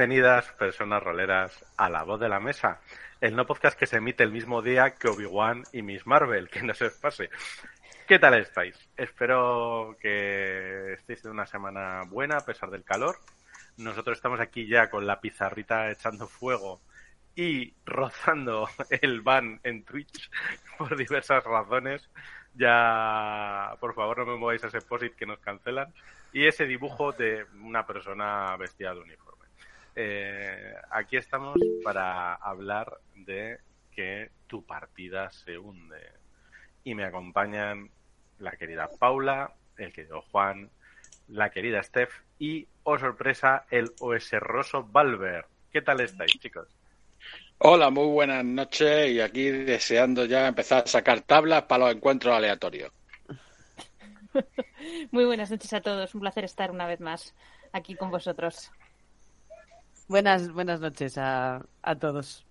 Bienvenidas, personas roleras, a La Voz de la Mesa, el no podcast que se emite el mismo día que Obi-Wan y Miss Marvel, que no se os pase. ¿Qué tal estáis? Espero que estéis de una semana buena a pesar del calor. Nosotros estamos aquí ya con la pizarrita echando fuego y rozando el ban en Twitch por diversas razones. Ya, por favor, no me mováis a ese posit que nos cancelan. Y ese dibujo de una persona vestida de uniforme. Eh, aquí estamos para hablar de que tu partida se hunde. Y me acompañan la querida Paula, el querido Juan, la querida Steph y, oh sorpresa, el oeserroso Valver. ¿Qué tal estáis, chicos? Hola, muy buenas noches y aquí deseando ya empezar a sacar tablas para los encuentros aleatorios. Muy buenas noches a todos, un placer estar una vez más aquí con vosotros. Buenas, buenas noches a, a todos.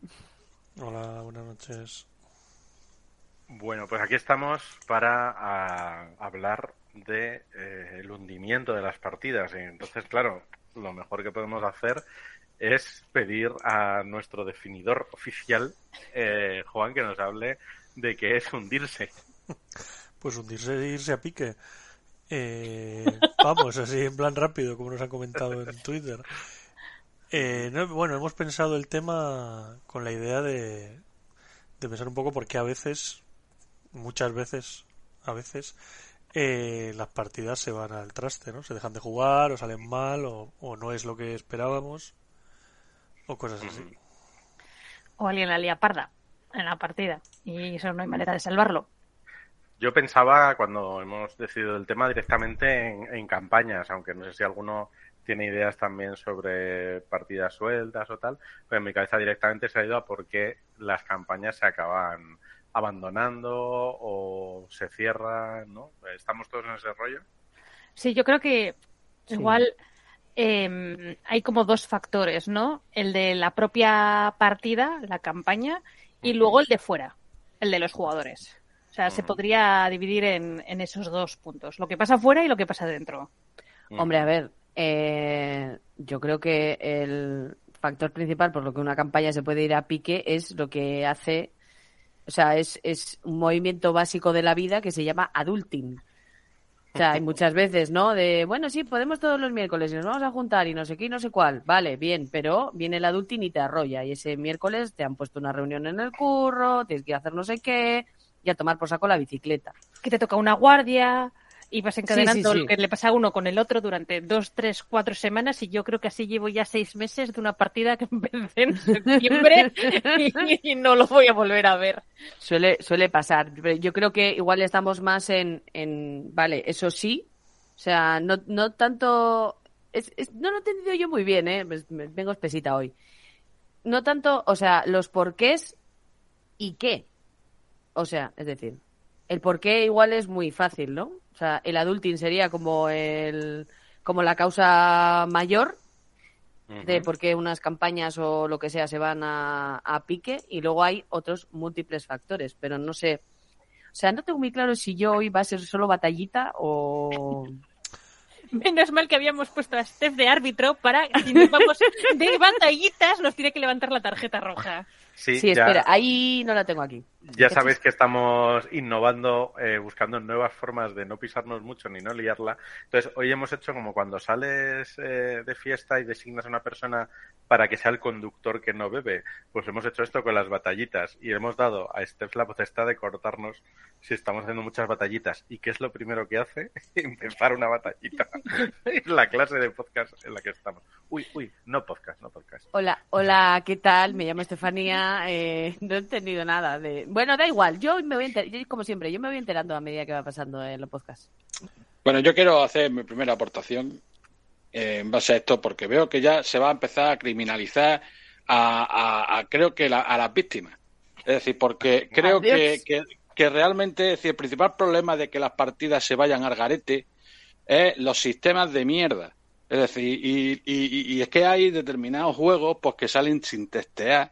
Hola, buenas noches. Bueno, pues aquí estamos para a, hablar de eh, el hundimiento de las partidas. Y entonces, claro, lo mejor que podemos hacer es pedir a nuestro definidor oficial, eh, Juan, que nos hable de qué es hundirse. Pues hundirse e irse a pique. Eh, vamos, así en plan rápido, como nos han comentado en Twitter. Eh, bueno, hemos pensado el tema con la idea de, de pensar un poco porque a veces, muchas veces, a veces, eh, las partidas se van al traste, ¿no? Se dejan de jugar o salen mal o, no es lo que esperábamos o cosas así. O alguien la lía parda en la partida y eso no hay manera de salvarlo. Yo pensaba cuando hemos decidido el tema directamente en, en campañas, aunque no sé si alguno tiene ideas también sobre partidas sueltas o tal, pero en mi cabeza directamente se ha ido a por qué las campañas se acaban abandonando o se cierran, ¿no? ¿Estamos todos en ese rollo? Sí, yo creo que igual em, hay como dos factores, ¿no? El de la propia partida, la campaña, y luego el de fuera, el de los jugadores. O sea, se podría dividir en, en, esos dos puntos, lo que pasa fuera y lo que pasa dentro. Hombre, a ver, eh, yo creo que el factor principal por lo que una campaña se puede ir a pique es lo que hace, o sea, es, es un movimiento básico de la vida que se llama adulting. O sea, hay muchas veces, ¿no? De, bueno, sí, podemos todos los miércoles y nos vamos a juntar y no sé qué y no sé cuál. Vale, bien, pero viene el adulting y te arrolla. Y ese miércoles te han puesto una reunión en el curro, tienes que ir a hacer no sé qué y a tomar por saco la bicicleta. Que te toca una guardia, y vas encadenando lo que le pasa a uno con el otro durante dos, tres, cuatro semanas y yo creo que así llevo ya seis meses de una partida que empecé en septiembre y, no lo voy a volver a ver. Suele, suele pasar. Yo creo que igual estamos más en, en vale, eso sí, o sea, no, no tanto, no lo he entendido yo muy bien, ¿eh? vengo espesita hoy. No tanto, o sea, los porqués y qué. O sea, es decir, el porqué igual es muy fácil, ¿no? O sea, el adulting sería como el como la causa mayor de por qué unas campañas o lo que sea se van a, a pique y luego hay otros múltiples factores, pero no sé. O sea, no tengo muy claro si yo hoy va a ser solo batallita o Menos mal que habíamos puesto a Steph de árbitro para si nos vamos de batallitas nos tiene que levantar la tarjeta roja. Sí, espera, ahí no la tengo aquí. Ya sabéis que estamos innovando, eh, buscando nuevas formas de no pisarnos mucho ni no liarla. Entonces, hoy hemos hecho como cuando sales eh, de fiesta y designas a una persona para que sea el conductor que no bebe, pues hemos hecho esto con las batallitas y hemos dado a Steph la potestad de cortarnos si estamos haciendo muchas batallitas. ¿Y qué es lo primero que hace? Empezar una batallita. es la clase de podcast en la que estamos. Uy, uy, no podcast, no podcast. Hola, hola, ¿qué tal? Me llamo Estefanía eh, no he entendido nada de... Bueno, da igual, yo me voy como siempre, yo me voy enterando a medida que va pasando en los podcasts. Bueno, yo quiero hacer mi primera aportación eh, en base a esto porque veo que ya se va a empezar a criminalizar a, creo que a las víctimas. Es decir, porque creo que, que, realmente es decir, el principal problema de que las partidas se vayan al garete es los sistemas de mierda. Es decir, y, y, es que hay determinados juegos pues que salen sin testear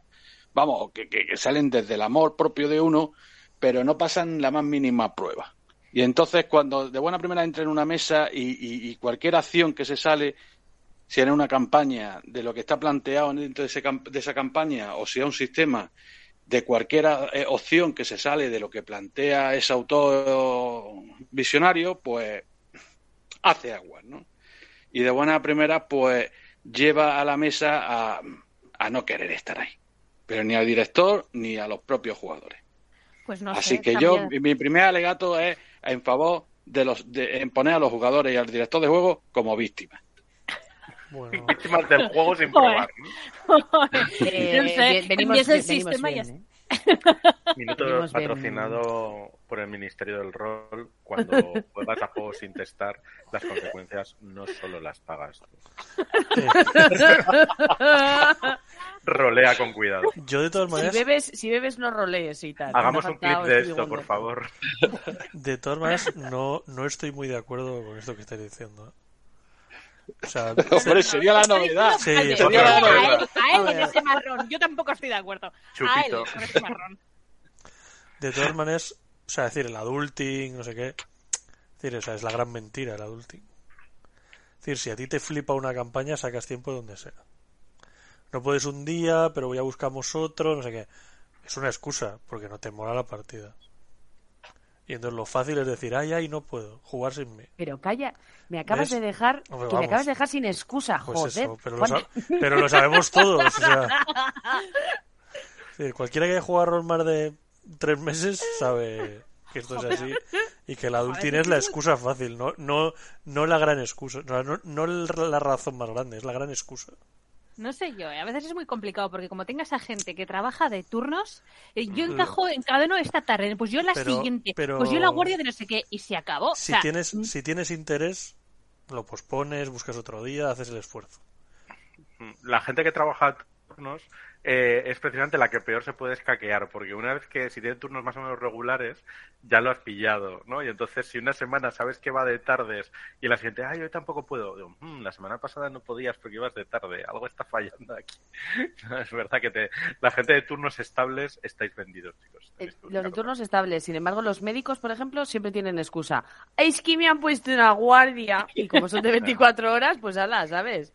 vamos, que, que, salen desde el amor propio de uno, pero no pasan la más mínima prueba. Y entonces cuando de buena primera entra en una mesa y, cualquier acción que se sale si era una campaña de lo que está planteado dentro de, ese de esa campaña o si es un sistema de cualquier eh, opción que se sale de lo que plantea ese autor visionario, pues hace agua, ¿no? Y de buena primera, pues lleva a la mesa a, a no querer estar ahí. Pero ni al director ni a los propios jugadores. Pues no Así sé, que yo, mi primer alegato es en favor de los de en poner a los jugadores y al director de juego como víctimas. Bueno, Víctimas del juego sin Joder. probar. ¿no? Eh, venimos, el sistema y bien, ¿eh? Minuto Venimos bien. patrocinado por el Ministerio del Rol. Cuando juegas a juegos sin testar, las consecuencias no solo las pagas tú. Rolea con cuidado. yo de todas Si maneras, bebes, si bebes no rolees y tal. Hagamos un clip de esto, por favor. de todas maneras no, no estoy muy de acuerdo con esto que estáis diciendo. ¿eh? O sea, Hombre, sería la novedad. Sí, sería la a novedad. él, a él en ese marrón. Yo tampoco estoy de acuerdo. A él con ese marrón. de todas maneras, o sea, decir el adulting, no sé qué, es decir, o sea, es la gran mentira el adulting. Es decir, si a ti te flipa una campaña, sacas tiempo de donde sea. No puedes un día, pero ya buscamos otro, no sé qué. Es una excusa, porque no te mola la partida. Y entonces lo fácil es decir, ay, ay, no puedo, jugar sin mí. Pero calla, me acabas ¿Ves? de dejar, que me acabas de dejar sin excusa, Pues joder. eso, pero lo, pero lo sabemos todos. O sea, Sí, cualquiera que haya jugado rol más de tres meses sabe que esto es así y que el adulting es la excusa fácil, no, no, no la gran excusa, no, no, no la razón más grande, es la gran excusa. No sé yo, eh, a veces es muy complicado porque como tengas a gente que trabaja de turnos, eh, yo encajo en cada uno esta tarde, pues yo la Pero- siguiente, pero- pues yo la guardia de no sé qué, y se acabó. Si o sea, tienes, si tienes interés, lo pospones, buscas otro día, haces el esfuerzo. La gente que trabaja a turnos eh, es precisamente la que peor se puede escaquear, porque una vez que si tiene turnos más o menos regulares, ya lo has pillado, ¿no? Y entonces si una semana sabes que va de tardes y la siguiente, ay, hoy tampoco puedo, digo, "Mm, la semana pasada no podías porque ibas de tarde, algo está fallando aquí. es verdad que te... la gente de turnos estables estáis vendidos, chicos. Eh, Los de turnos estables, sin embargo, los médicos, por ejemplo, siempre tienen excusa. Es que me han puesto una guardia. Y como son de 24 horas, pues ala, ¿sabes?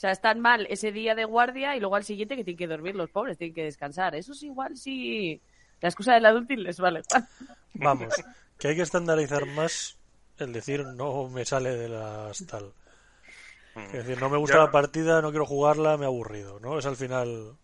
O sea, están mal ese día de guardia y luego al siguiente que tienen que dormir los pobres, tienen que descansar. Eso es igual sí. La excusa del adulting les vale. Vamos, que hay que estandarizar más el decir no me sale de las tal. Es decir, no me gusta Ya. la partida, no quiero jugarla, me ha aburrido, ¿no? Es al final...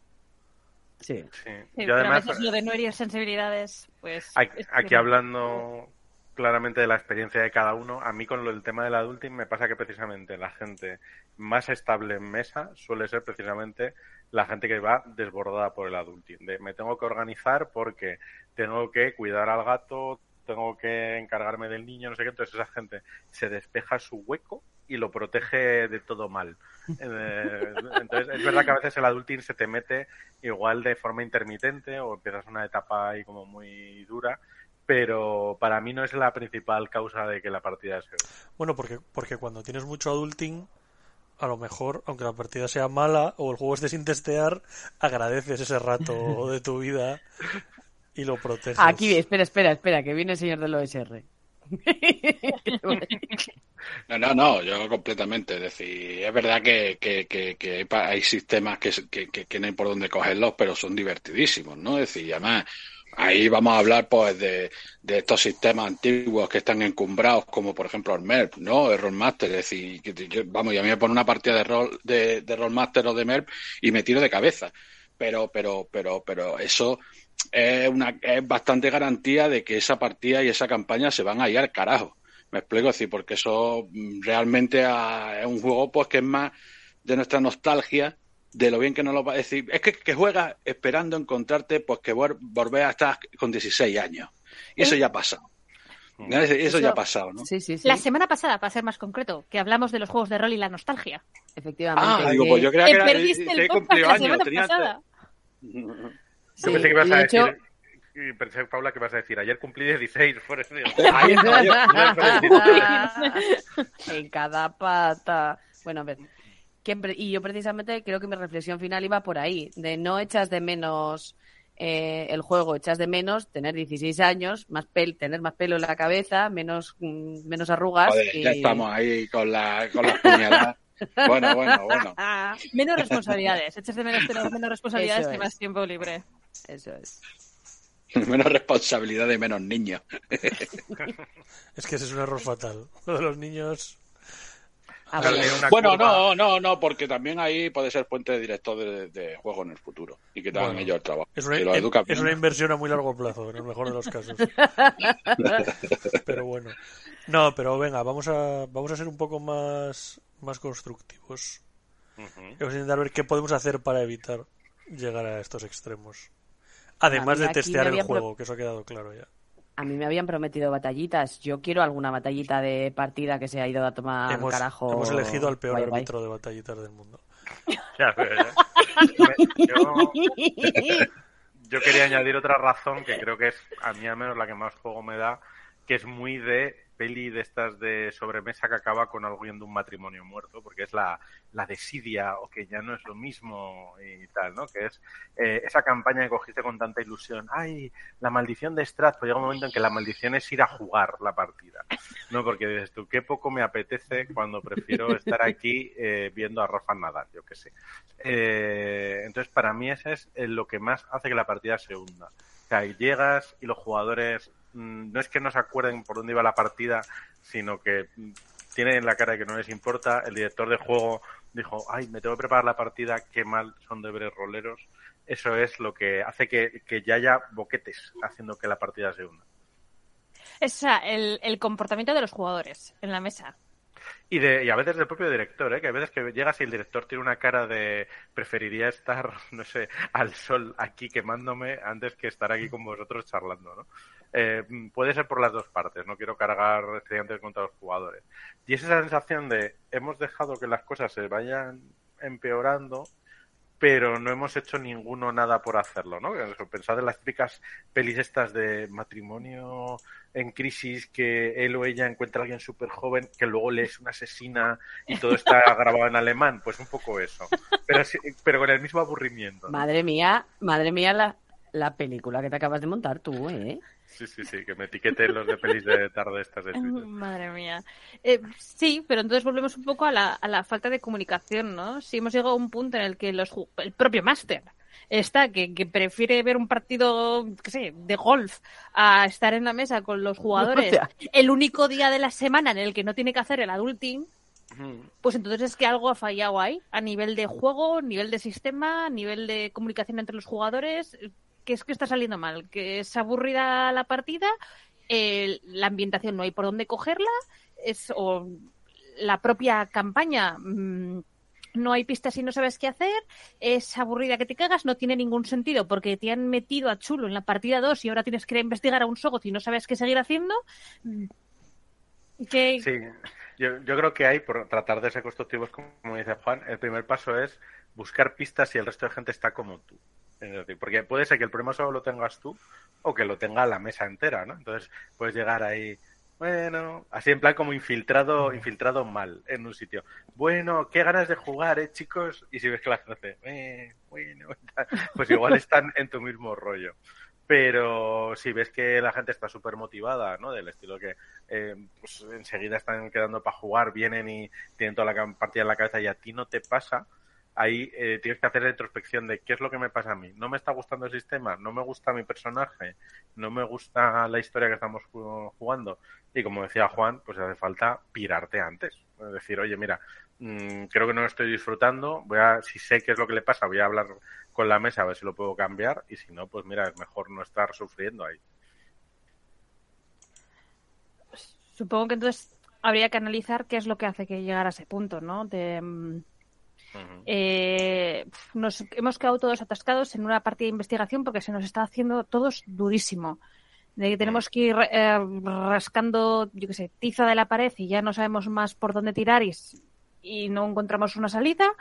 Sí. Sí. sí, y pero además, a veces lo de no herir sensibilidades, pues... Aquí, hablando claramente de la experiencia de cada uno, a mí con lo del tema del adulting me pasa que precisamente la gente más estable en mesa suele ser precisamente la gente que va desbordada por el adulting. De me tengo que organizar porque tengo que cuidar al gato, tengo que encargarme del niño, no sé qué. Entonces esa gente se despeja su hueco y lo protege de todo mal. Eh, Entonces es verdad que a veces el adulting se te mete igual de forma intermitente o empiezas una etapa ahí como muy dura, pero para mí no es la principal causa de que la partida se Bueno, porque, porque cuando tienes mucho adulting, a lo mejor, aunque la partida sea mala o el juego esté sin testear, agradeces ese rato de tu vida y lo proteges. Aquí, espera, espera, espera, que viene el señor del OSR. No, no, no, yo completamente. Es decir, es verdad que, que, que, que hay sistemas que, que, que, que no hay por dónde cogerlos, pero son divertidísimos, ¿no? Es decir, además, ahí vamos a hablar pues de, estos sistemas antiguos que están encumbrados, como por ejemplo el MERP, ¿no? El Rollmaster. Es decir, yo- vamos, y a mí me pone una partida de rol de, de Rollmaster o de MERP y me tiro de cabeza. Pero, pero, pero, pero eso es una es bastante garantía de que esa partida y esa campaña se van a ir al carajo. Me explico, es porque eso mm, realmente ah, es un juego pues que es más de nuestra nostalgia, de lo bien que nos lo va a decir. Es que, que juegas esperando encontrarte, pues que vol- volver a estar con 16 años. Y eso ya ha pasado. ¿no? Eso, eso ya ha pasado, ¿no? Sí, sí, sí. La semana pasada, para ser más concreto, que hablamos de los juegos de rol y la nostalgia. Efectivamente. Ah, digo, pues yo creía que era, perdiste el cumplido la años. semana tenía- pasada. Yo Sí, pensé que ibas a de decir, y pensé, Paula, que ibas a decir, ayer cumplí 16, por eso digo, en cada pata. Bueno, a ver. Que y yo precisamente creo que mi reflexión final iba por ahí, de no echas de menos eh, el juego, echas de menos tener 16 años, más pel tener más pelo en la cabeza, menos mm, menos arrugas. Joder, y... ya estamos ahí con, la, con las puñaladas. Bueno, bueno, bueno. Menos responsabilidades. Echas de menos tener menos responsabilidades Eso y es. más tiempo libre. Eso es. Menos responsabilidad y menos niños. Es que ese es un error fatal. Lo de los niños. Ah, bueno. curva- no, no, no, porque también ahí puede ser puente de director de, de juego en el futuro y que te hagan Bueno, ellos el trabajo. Es una, es inversión a muy largo plazo, en el mejor de los casos. pero bueno. No, pero venga, vamos a, vamos a ser un poco más, más constructivos. Ujú. Vamos a intentar ver qué podemos hacer para evitar llegar a estos extremos. Además de testear el pro- juego, que eso ha quedado claro ya. A mí me habían prometido batallitas. Yo quiero alguna batallita de partida que se ha ido a tomar hemos, carajo. hemos elegido al peor árbitro de batallitas del mundo. Ya. Me- yo, yo quería añadir otra razón que creo que es a mí al menos la que más juego me da, que es muy de peli de estas de sobremesa que acaba con alguien de un matrimonio muerto, porque es la, la desidia o que ya no es lo mismo y tal, ¿no? Que es eh, esa campaña que cogiste con tanta ilusión. ¡Ay, la maldición de Strat! Pues llega un momento en que la maldición es ir a jugar la partida. No, porque dices tú, qué poco me apetece cuando prefiero estar aquí eh, viendo a Rafa nadar, yo qué sé. Eh, entonces, para mí ese es eh, lo que más hace que la partida se hunda. O sea, llegas y los jugadores no es que no se acuerden por dónde iba la partida, sino que mm, tienen la cara de que no les importa. El director de juego dijo, ay, me tengo que preparar la partida, qué mal son deberes roleros. Eso es lo que hace que, que ya haya boquetes haciendo que la partida se hunda. Es el, el comportamiento de los jugadores en la mesa. Y, de, y a veces del propio director, ¿eh? que a veces que llegas y el director tiene una cara de preferiría estar, no sé, al sol aquí quemándome antes que estar aquí con vosotros charlando, ¿no? Eh, puede ser por las dos partes, no quiero cargar estudiantes contra los jugadores. Y es esa sensación de hemos dejado que las cosas se vayan empeorando, pero no hemos hecho ninguno nada por hacerlo, ¿no? Pensad en las típicas pelis estas de matrimonio en crisis que él o ella encuentra a alguien súper joven que luego le es una asesina y todo está grabado en alemán, pues un poco eso. Pero, sí- pero con el mismo aburrimiento. ¿no? Madre mía, madre mía la, la película que te acabas de montar tú, ¿eh? Sí, sí, sí, que me etiqueten los de pelis de tarde estas de Twitter. Madre mía. Eh, sí, pero entonces volvemos un poco a la, a la falta de comunicación, ¿no? Si hemos llegado a un punto en el que los, el propio máster está, que, que prefiere ver un partido, qué sé, de golf a estar en la mesa con los jugadores O sea. el único día de la semana en el que no tiene que hacer el adulting, pues entonces es que algo ha fallado ahí, a nivel de juego, nivel de sistema, nivel de comunicación entre los jugadores, que es que está saliendo mal, que es aburrida la partida, la ambientación no hay por dónde cogerla, es o la propia campaña mm, no hay pistas y no sabes qué hacer, es aburrida que te cagas, no tiene ningún sentido porque te han metido a chulo en la partida 2 y ahora tienes que investigar a un Sogoth y no sabes qué seguir haciendo. Sí, yo, yo creo que hay, por tratar de ser constructivos, como dice Juan, el primer paso es buscar pistas si el resto de gente está como tú. Porque puede ser que el problema solo lo tengas tú o que lo tenga la mesa entera, ¿no? Entonces puedes llegar ahí, bueno, así en plan como infiltrado, infiltrado mal en un sitio. Bueno, qué ganas de jugar, ¿eh, chicos? Y si ves que la gente hace, eh, bueno, pues igual están en tu mismo rollo. Pero si ves que la gente está súper motivada, ¿no? Del estilo que eh, pues enseguida están quedando para jugar, vienen y tienen toda la partida en la cabeza y a ti no te pasa, ahí eh, tienes que hacer la introspección de qué es lo que me pasa a mí. No me está gustando el sistema, no me gusta mi personaje, no me gusta la historia que estamos ju- jugando. Y como decía Juan, pues hace falta pirarte antes. Es decir, oye, mira, mm, creo que no lo estoy disfrutando, voy a, si sé qué es lo que le pasa, voy a hablar con la mesa a ver si lo puedo cambiar y si no, pues mira, es mejor no estar sufriendo ahí. supongo que entonces habría que analizar qué es lo que hace que llegar a ese punto, ¿no? De, mm, eh, nos hemos quedado todos atascados en una partida de investigación porque se nos está haciendo todos durísimo. De que tenemos que ir eh, rascando, yo qué sé, tiza de la pared y ya no sabemos más por dónde tirar y, y no encontramos una salida.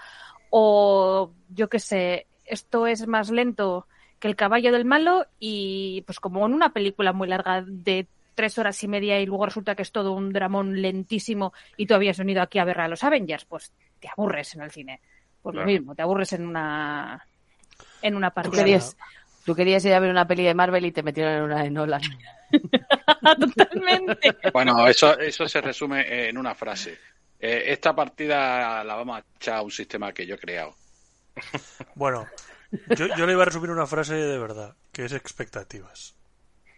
O yo qué sé, esto es más lento que el caballo del malo y pues como en una película muy larga de tres horas y media y luego resulta que es todo un dramón lentísimo y tú habías venido aquí a ver a los Avengers, pues te aburres en el cine. Pues Claro. lo mismo, te aburres en una en una Tú querías, tú querías ir a ver una peli de Marvel y te metieron en una de Nolan. Totalmente. Bueno, eso, eso se resume en una frase. Eh, esta partida la vamos a echar a un sistema que yo he creado. Bueno, yo, yo le iba a resumir una frase de verdad, que es expectativas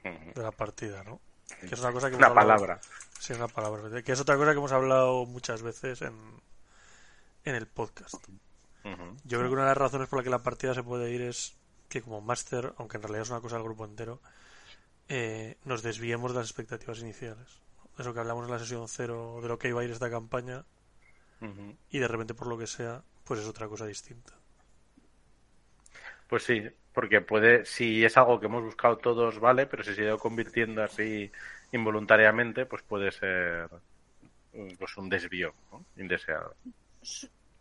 de la partida, ¿no? Que es una cosa que Una hablado- palabra. Sí, una palabra. Que es otra cosa que hemos hablado muchas veces en, en el podcast. Yo creo que una de las razones por la que la partida se puede ir es que como máster, aunque en realidad es una cosa del grupo entero, eh, nos desviemos de las expectativas iniciales. Eso que hablamos en la sesión cero de lo que iba a ir esta campaña y de repente por lo que sea, pues es otra cosa distinta. Pues sí, porque puede, si es algo que hemos buscado todos, vale, pero si se ha ido convirtiendo así involuntariamente, pues puede ser mm, pues un desvío indeseado.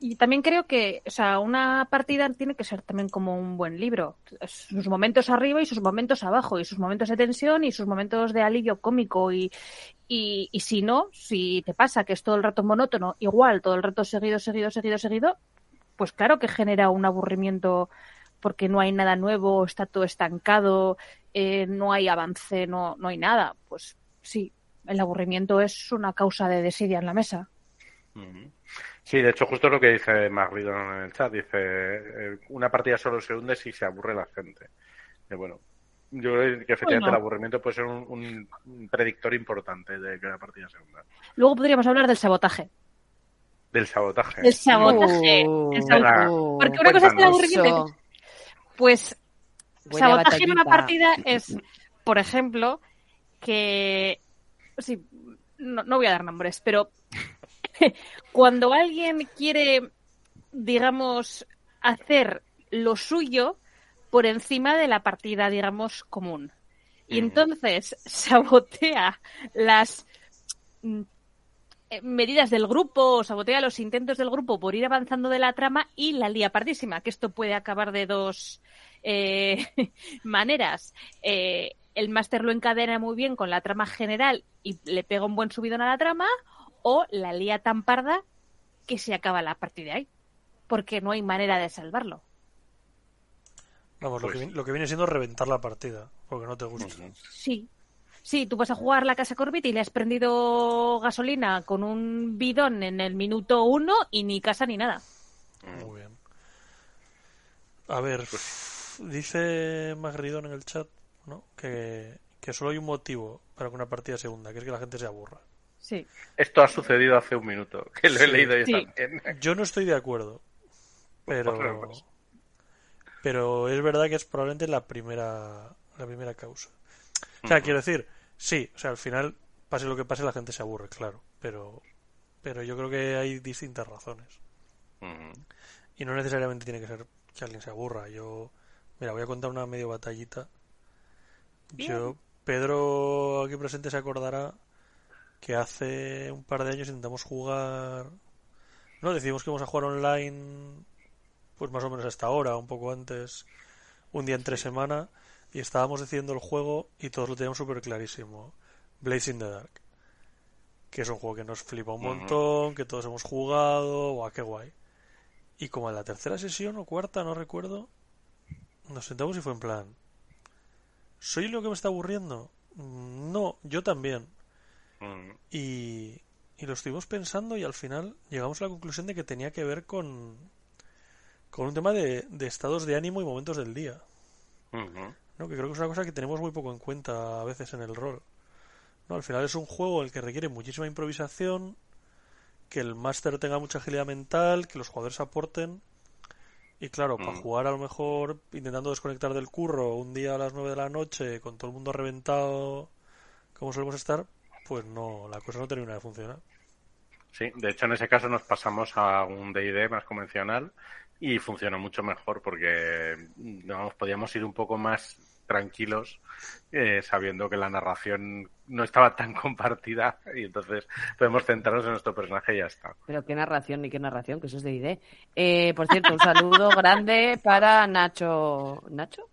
Y también creo que, o sea, una partida tiene que ser también como un buen libro. Sus momentos arriba y sus momentos abajo, y sus momentos de tensión y sus momentos de alivio cómico. Y, y si no, si te pasa que es todo el rato monótono, igual, todo el rato seguido, seguido, seguido, seguido, pues claro que genera un aburrimiento porque no hay nada nuevo, está todo estancado, eh, no hay avance, no, no hay nada. Pues sí, el aburrimiento es una causa de desidia en la mesa. Sí, de hecho, justo lo que dice Magrido en el chat. Dice, eh, una partida solo se hunde si se aburre la gente. Y bueno, yo creo que efectivamente Bueno. el aburrimiento puede ser un, predictor importante de que la partida se hunda. Luego podríamos hablar del sabotaje. Del sabotaje. El sabotaje. Uh, el sabotaje. Porque una cosa es el aburrimiento. Pues sabotaje en una partida es, por ejemplo, que. Sí, no, no voy a dar nombres, pero cuando alguien quiere, digamos, hacer lo suyo por encima de la partida, digamos, común. Y entonces sabotea las mm, medidas del grupo, o sabotea los intentos del grupo por ir avanzando de la trama y la lía pardísima, que esto puede acabar de dos eh, maneras. Eh, el máster lo encadena muy bien con la trama general y le pega un buen subidón a la trama, o la lía tan parda que se acaba la partida ahí, porque no hay manera de salvarlo. Vamos, lo, Pues- que, vi- lo que viene siendo reventar la partida, porque no te gusta. Sí. Sí, tú vas a jugar la casa Corbit y le has prendido gasolina con un bidón en el minuto uno y ni casa ni nada. Muy bien. A ver, dice Magridón en el chat ¿no? que, que solo hay un motivo para que una partida se hunda, que es que la gente se aburra. Sí. Esto ha sucedido hace un minuto, que lo he Sí. leído yo Sí. también. Yo no estoy de acuerdo, pero Pues, pero es verdad que es probablemente la primera la primera causa. O sea, quiero decir, sí, o sea, al final pase lo que pase la gente se aburre, claro, pero pero yo creo que hay distintas razones. Y no necesariamente tiene que ser que alguien se aburra. Yo, mira, voy a contar una medio batallita. Yo, Pedro aquí presente se acordará que hace un par de años intentamos jugar. No, decidimos que íbamos a jugar online, pues más o menos hasta ahora, un poco antes, un día entre semana, y estábamos decidiendo el juego y todos lo teníamos súper clarísimo. Blaze in the Dark. Que es un juego que nos flipa un montón, que todos hemos jugado, guau, qué guay. Y como en la tercera sesión o cuarta, no recuerdo, nos sentamos y fue en plan, ¿soy lo que me está aburriendo? "Mm, No, yo también. Y, y lo estuvimos pensando y al final llegamos a la conclusión de que tenía que ver con, con un tema de, de estados de ánimo y momentos del día. ¿No? Que creo que es una cosa que tenemos muy poco en cuenta a veces en el rol. ¿no? Al final es un juego el que requiere muchísima improvisación, que el máster tenga mucha agilidad mental, que los jugadores aporten. Y claro, para Mm. jugar a lo mejor intentando desconectar del curro un día a las 9 de la noche con todo el mundo reventado como solemos estar, pues no, la cosa no termina de funcionar. Sí, de hecho en ese caso nos pasamos a un D&D más convencional y funcionó mucho mejor porque digamos, podíamos ir un poco más tranquilos eh, sabiendo que la narración no estaba tan compartida y entonces podemos centrarnos en nuestro personaje y ya está. Pero qué narración ni qué narración, que eso es de ID. Eh, por cierto, un saludo grande para Nacho. ¿Nacho?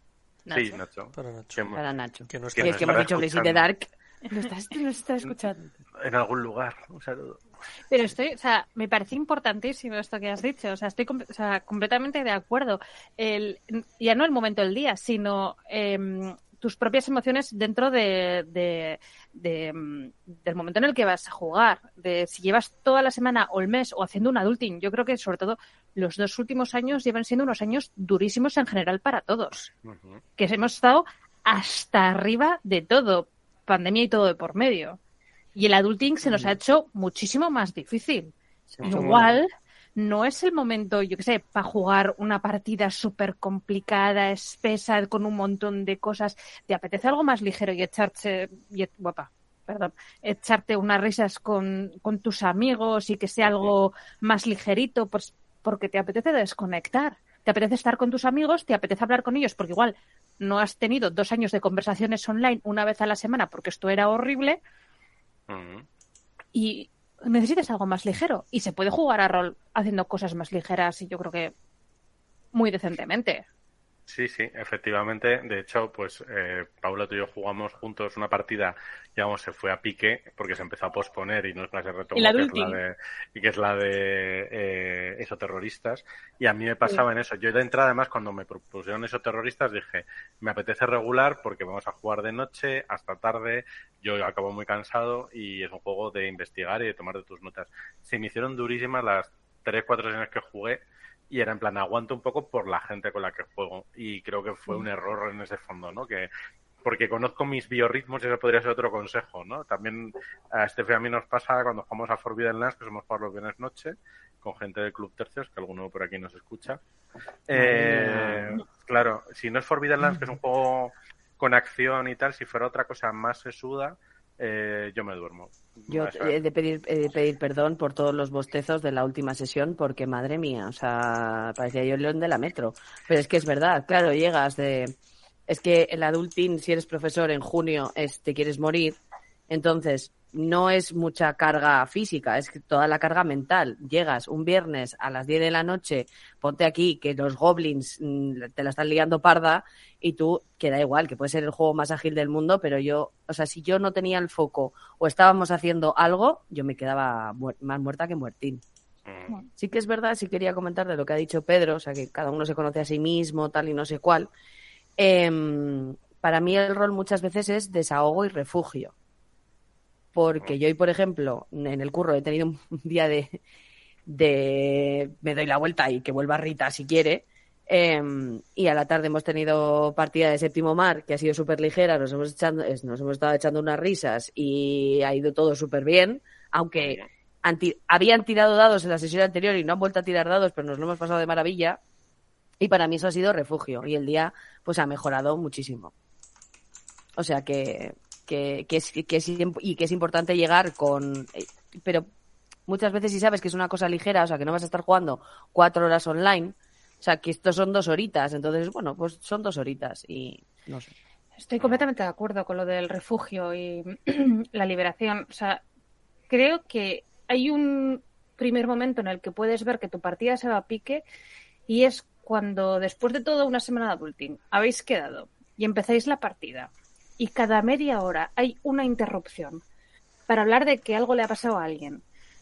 Sí, Nacho. Para Nacho. Para Nacho. Que no Que es que nos hemos dicho Blaze in the. Dark. ¿Lo estás, lo estás escuchando? en algún lugar. Un saludo. Pero estoy, o sea, me parece importantísimo esto que has dicho. O sea, estoy o sea, completamente de acuerdo. El, ya no el momento del día, sino em, tus propias emociones dentro de, de, de, mm, del momento en el que vas a jugar. De si llevas toda la semana o el mes o haciendo un adulting. Yo creo que sobre todo los dos últimos años llevan siendo unos años durísimos en general para todos. Que hemos estado hasta arriba de todo, pandemia y todo de por medio. Y el adulting se nos ha hecho muchísimo más difícil. Igual no es el momento, yo qué sé, para jugar una partida súper complicada, espesa, con un montón de cosas. ¿Te apetece algo más ligero y echarse, y, guapa, perdón, echarte unas risas con, con tus amigos y que sea algo más ligerito, pues porque te apetece desconectar? Te apetece estar con tus amigos, te apetece hablar con ellos, porque igual no has tenido dos años de conversaciones online una vez a la semana porque esto era horrible y necesitas algo más ligero. Y se puede jugar a rol haciendo cosas más ligeras y yo creo que muy decentemente. Sí, sí, efectivamente. De hecho, pues eh, Paula, tú y yo jugamos juntos una partida, digamos, se fue a pique porque se empezó a posponer y no se retomó, Y la que es la de, y que es la de eh, esoterroristas. Y a mí me pasaba en eso. Yo de entrada, además, cuando me propusieron esoterroristas, dije, me apetece regular porque vamos a jugar de noche hasta tarde, yo acabo muy cansado y es un juego de investigar y de tomar de tus notas. Se me hicieron durísimas las tres, cuatro sesiones que jugué y era en plan, aguanto un poco por la gente con la que juego. Y creo que fue un error en ese fondo, ¿no? Que porque conozco mis biorritmos y ese podría ser otro consejo, ¿no? También a Estefe a mí nos pasa cuando jugamos a Forbidden Lands, que somos jugar los viernes noche, con gente del Club Tercios, que alguno por aquí nos escucha. Eh, claro, si no es Forbidden Lands, que es un juego con acción y tal, si fuera otra cosa más sesuda, eh, yo me duermo. Yo he de pedir, he de pedir perdón por todos los bostezos de la última sesión, porque madre mía, o sea, parecía yo el león de la metro. Pero es que es verdad, claro, llegas de. Es que el adulting, si eres profesor en junio, es te quieres morir. Entonces, no es mucha carga física, es que toda la carga mental. Llegas un viernes a las 10 de la noche, ponte aquí que los goblins mm, te la están liando parda y tú, que da igual, que puede ser el juego más ágil del mundo, pero yo, o sea, si yo no tenía el foco o estábamos haciendo algo, yo me quedaba más muerta que muertín. mm, Sí que es verdad, sí quería comentar de lo que ha dicho Pedro, o sea, que cada uno se conoce a sí mismo, tal y no sé cuál. Em, para mí el rol muchas veces es desahogo y refugio. Porque yo hoy, por ejemplo, en el curro he tenido un día de, de me doy la vuelta y que vuelva Rita si quiere. Em, y a la tarde hemos tenido partida de séptimo mar, que ha sido súper ligera, nos hemos, echando, nos hemos estado echando unas risas y ha ido todo súper bien, aunque habían tirado dados en la sesión anterior y no han vuelto a tirar dados, pero nos lo hemos pasado de maravilla. Y para mí eso ha sido refugio. Y el día, pues, ha mejorado muchísimo. O sea que, que, que es, y que es importante llegar con. eh, Pero muchas veces si sabes que es una cosa ligera, o sea, que no vas a estar jugando cuatro horas online, o sea, que esto son dos horitas. Entonces, bueno, pues son dos horitas y no sé. Estoy completamente de acuerdo con lo del refugio y la liberación. O sea, creo que hay un primer momento en el que puedes ver que tu partida se va a pique y es cuando después de toda una semana de adulting habéis quedado y empezáis la partida y cada media hora hay una interrupción para hablar de que algo le ha pasado a alguien,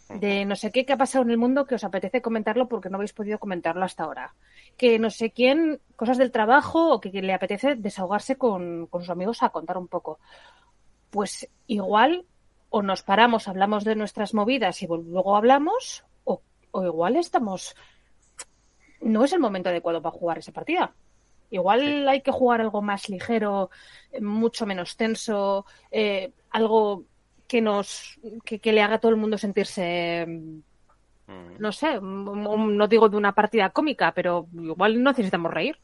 de no sé qué que ha pasado en el mundo que os apetece comentarlo porque no habéis podido comentarlo hasta ahora, que no sé quién, cosas del trabajo o que, que le apetece desahogarse con, con sus amigos a contar un poco. Pues igual o nos paramos, hablamos de nuestras movidas y luego hablamos, o, o igual estamos... No es el momento adecuado para jugar esa partida. Igual hay que jugar algo más ligero, eh, mucho menos tenso, eh, algo que nos que, que le haga a todo el mundo sentirse mm. no sé, mm, mm, no digo de una partida cómica, pero igual necesitamos reír.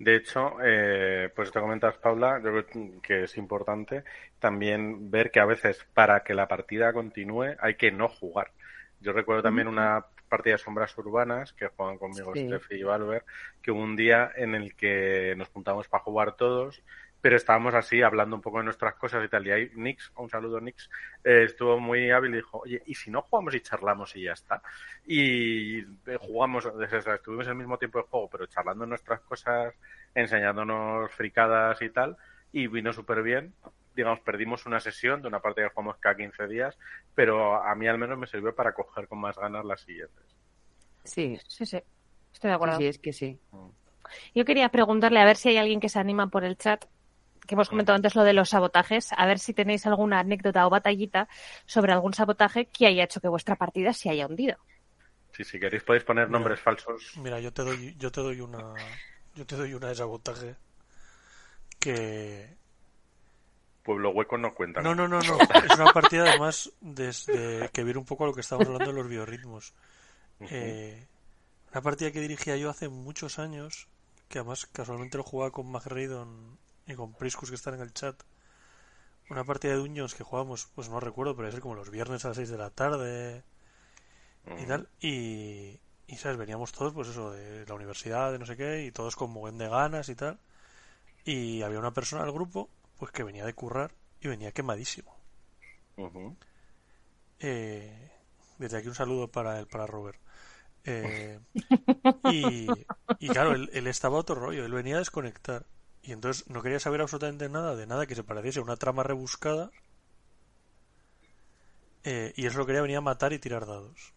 De hecho, eh, pues te comentas, Paula, yo creo que es importante también ver que a veces para que la partida continúe hay que no jugar. Yo recuerdo también una partida de sombras urbanas que juegan conmigo Sí. Steffi y Valver, que hubo un día en el que nos juntamos para jugar todos, pero estábamos así hablando un poco de nuestras cosas y tal. Y ahí Nix, un saludo Nix, eh, estuvo muy hábil y dijo, oye, ¿y si no jugamos y charlamos y ya está? Y eh, jugamos, estuvimos el mismo tiempo de juego, pero charlando nuestras cosas, enseñándonos fricadas y tal, y vino súper bien. Digamos, perdimos una sesión de una partida que jugamos cada 15 días, pero a mí al menos me sirvió para coger con más ganas las siguientes. Sí, Sí, sí, estoy de acuerdo. sí, es que sí. Yo quería preguntarle a ver si hay alguien que se anima por el chat que hemos comentado antes lo de los sabotajes, a ver si tenéis alguna anécdota o batallita sobre algún sabotaje que haya hecho que vuestra partida se haya hundido. Sí, si queréis podéis poner Mira. nombres falsos. Mira, yo te doy, yo te doy una, yo te doy una de sabotaje que Pueblo Hueco no cuenta. no, no, no, no, es una partida además desde que viene un poco a lo que estábamos hablando de los biorritmos. Eh, una partida que dirigía yo hace muchos años, que además casualmente lo jugaba con MacRaydon y con Priscus que están en el chat. Una partida de Dungeons que jugábamos, pues no recuerdo, pero ser como los viernes a las 6 de la tarde y tal. Y, y, ¿sabes? Veníamos todos, pues eso, de la universidad, de no sé qué, y todos con buen de ganas y tal. Y había una persona del grupo, pues que venía de currar y venía quemadísimo. Eh, desde aquí un saludo para él, para Robert. Eh, y, y claro, él, él estaba a otro rollo, él venía a desconectar. Y entonces no quería saber absolutamente nada de nada que se pareciese a una trama rebuscada. Eh, y eso lo quería venir a matar y tirar dados.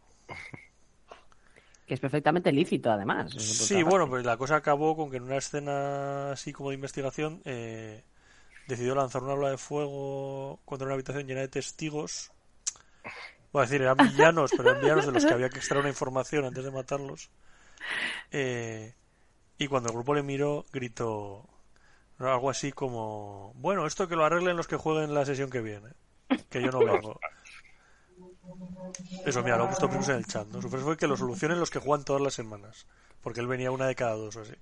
Que es perfectamente lícito, además. Sí, bueno, pues la cosa acabó con que en una escena así como de investigación eh, decidió lanzar una ola de fuego contra una habitación llena de testigos. Voy a decir, eran villanos, pero eran villanos de los que había que extraer una información antes de matarlos. Eh, y cuando el grupo le miró, gritó algo así como: Bueno, esto que lo arreglen los que jueguen la sesión que viene, que yo no vengo. Eso, mira, lo pusimos en el chat, ¿no? Su fue que lo solucionen los que juegan todas las semanas. Porque él venía una de cada dos o así.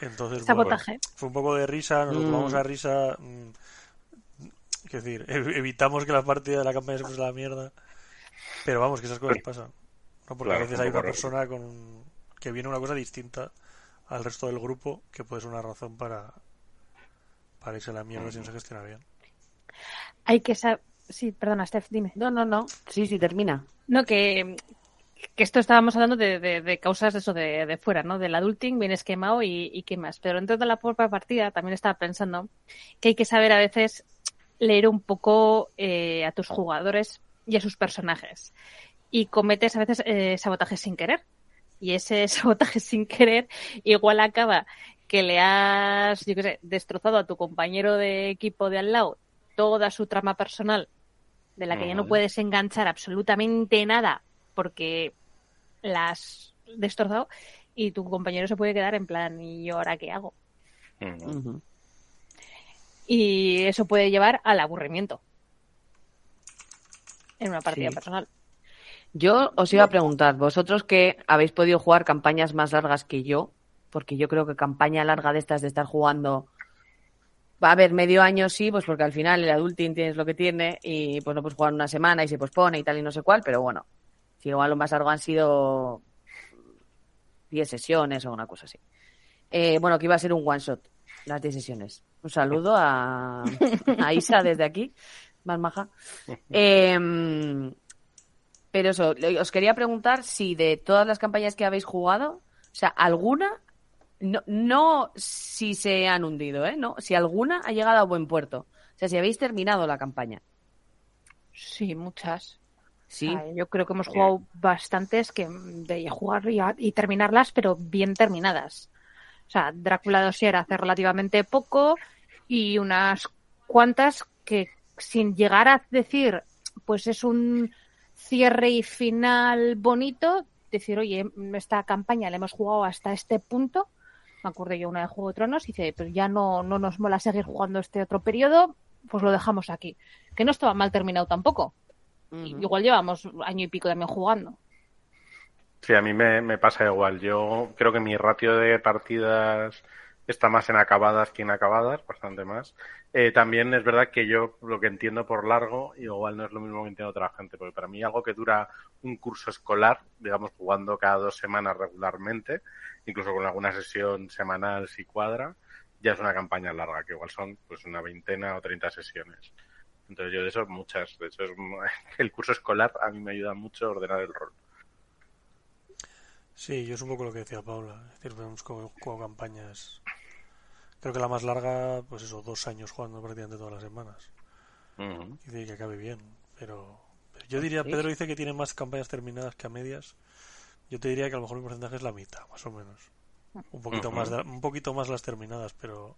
Entonces, bueno, Sabotaje. fue un poco de risa, nos lo Mm. tomamos a risa. mm, Quiero decir, ev- evitamos que la partida de la campaña se fuese a la mierda. Pero vamos, que esas cosas pasan. ¿no? Porque a veces hay una persona con un- que viene una cosa distinta al resto del grupo que puede ser una razón para, para irse a la mierda si no se gestiona bien. Hay que saber... Sí, perdona, Steph, dime. No, no, no. Sí, sí, termina. No, que, que esto estábamos hablando de, de- de causas de eso de, de fuera, ¿no? Del adulting, vienes quemado y, y qué más. Pero dentro de la propia partida también estaba pensando que hay que saber a veces leer un poco eh, a tus jugadores y a sus personajes. Y cometes a veces eh, sabotajes sin querer. Y ese sabotaje sin querer igual acaba que le has, yo qué sé, destrozado a tu compañero de equipo de al lado toda su trama personal de la que ya no puedes enganchar absolutamente nada porque la has destrozado y tu compañero se puede quedar en plan, ¿y yo ahora qué hago? Y eso puede llevar al aburrimiento en una partida Sí. personal. Yo os iba a preguntar, vosotros que habéis podido jugar campañas más largas que yo, porque yo creo que campaña larga de estas de estar jugando va a haber medio año sí, pues porque al final el adulting tienes lo que tiene y pues no puedes jugar una semana y se pospone y tal y no sé cuál, pero bueno, si igual lo más largo han sido 10 sesiones o una cosa así. Eh, bueno, que iba a ser un one shot, las 10 sesiones. Un saludo a, Isa desde aquí, más maja. Em, pero eso, os quería preguntar si de todas las campañas que habéis jugado, o sea, alguna, no, no si se han hundido, ¿eh? No, si alguna ha llegado a buen puerto. O sea, si habéis terminado la campaña. Sí, muchas. Sí. O sea, yo creo que hemos jugado bastantes que de jugar y, a- y terminarlas, pero bien terminadas. O sea, Drácula Dossier hace relativamente poco y unas cuantas que sin llegar a decir, pues es un cierre y final bonito, decir, oye, esta campaña la hemos jugado hasta este punto. Me acuerdo yo una de Juego de Tronos y dice, pero ya no, no nos mola seguir jugando este otro periodo, pues lo dejamos aquí. Que no estaba mal terminado tampoco. Igual llevamos año y pico también jugando. Sí, a mí me, me pasa igual. Yo creo que mi ratio de partidas está más en acabadas que inacabadas, bastante más. Eh, también es verdad que yo lo que entiendo por largo, igual no es lo mismo que entiende otra gente, porque para mí algo que dura un curso escolar, digamos, jugando cada dos semanas regularmente, incluso con alguna sesión semanal si cuadra, ya es una campaña larga, que igual son pues una veintena o treinta sesiones. Entonces yo de eso muchas, de hecho es, el curso escolar a mí me ayuda mucho a ordenar el rol. Sí, yo es un poco lo que decía Paula. Es decir, hemos jugado jugado campañas. Creo que la más larga, pues eso, dos años jugando prácticamente todas las semanas. Y de que acabe bien. Pero, pero yo diría, Sí. Pedro dice que tiene más campañas terminadas que a medias. Yo te diría que a lo mejor mi porcentaje es la mitad, más o menos. Un poquito más, de- un poquito más las terminadas, pero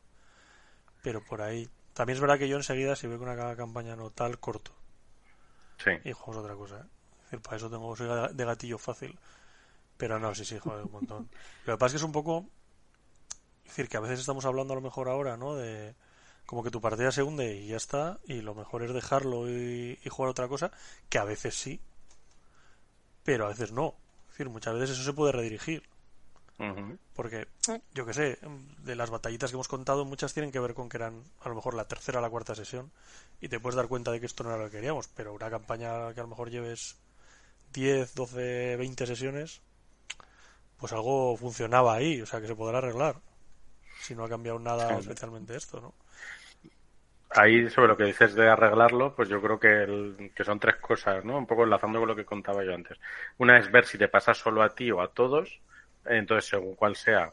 pero por ahí. También es verdad que yo enseguida, si veo que una campaña no tal, corto. Sí. Y jugamos otra cosa. ¿eh? Para eso tengo soy de gatillo fácil. Pero no, sí, sí, joder, un montón. Lo que pasa es que es un poco. Es decir, que a veces estamos hablando a lo mejor ahora, ¿no? De como que tu partida se hunde y ya está, y lo mejor es dejarlo y, y jugar otra cosa, que a veces sí, pero a veces no. Es decir, muchas veces eso se puede redirigir. Porque, yo que sé, de las batallitas que hemos contado, muchas tienen que ver con que eran a lo mejor la tercera o la cuarta sesión y te puedes dar cuenta de que esto no era lo que queríamos, pero una campaña que a lo mejor lleves 10, 12, 20 sesiones, pues algo funcionaba ahí, o sea que se podrá arreglar. Si no ha cambiado nada Sí. especialmente esto, ¿no? Ahí, sobre lo que dices de arreglarlo, pues yo creo que, el- que son tres cosas, ¿no? Un poco enlazando con lo que contaba yo antes. Una es ver si te pasa solo a ti o a todos. Entonces, según cuál sea,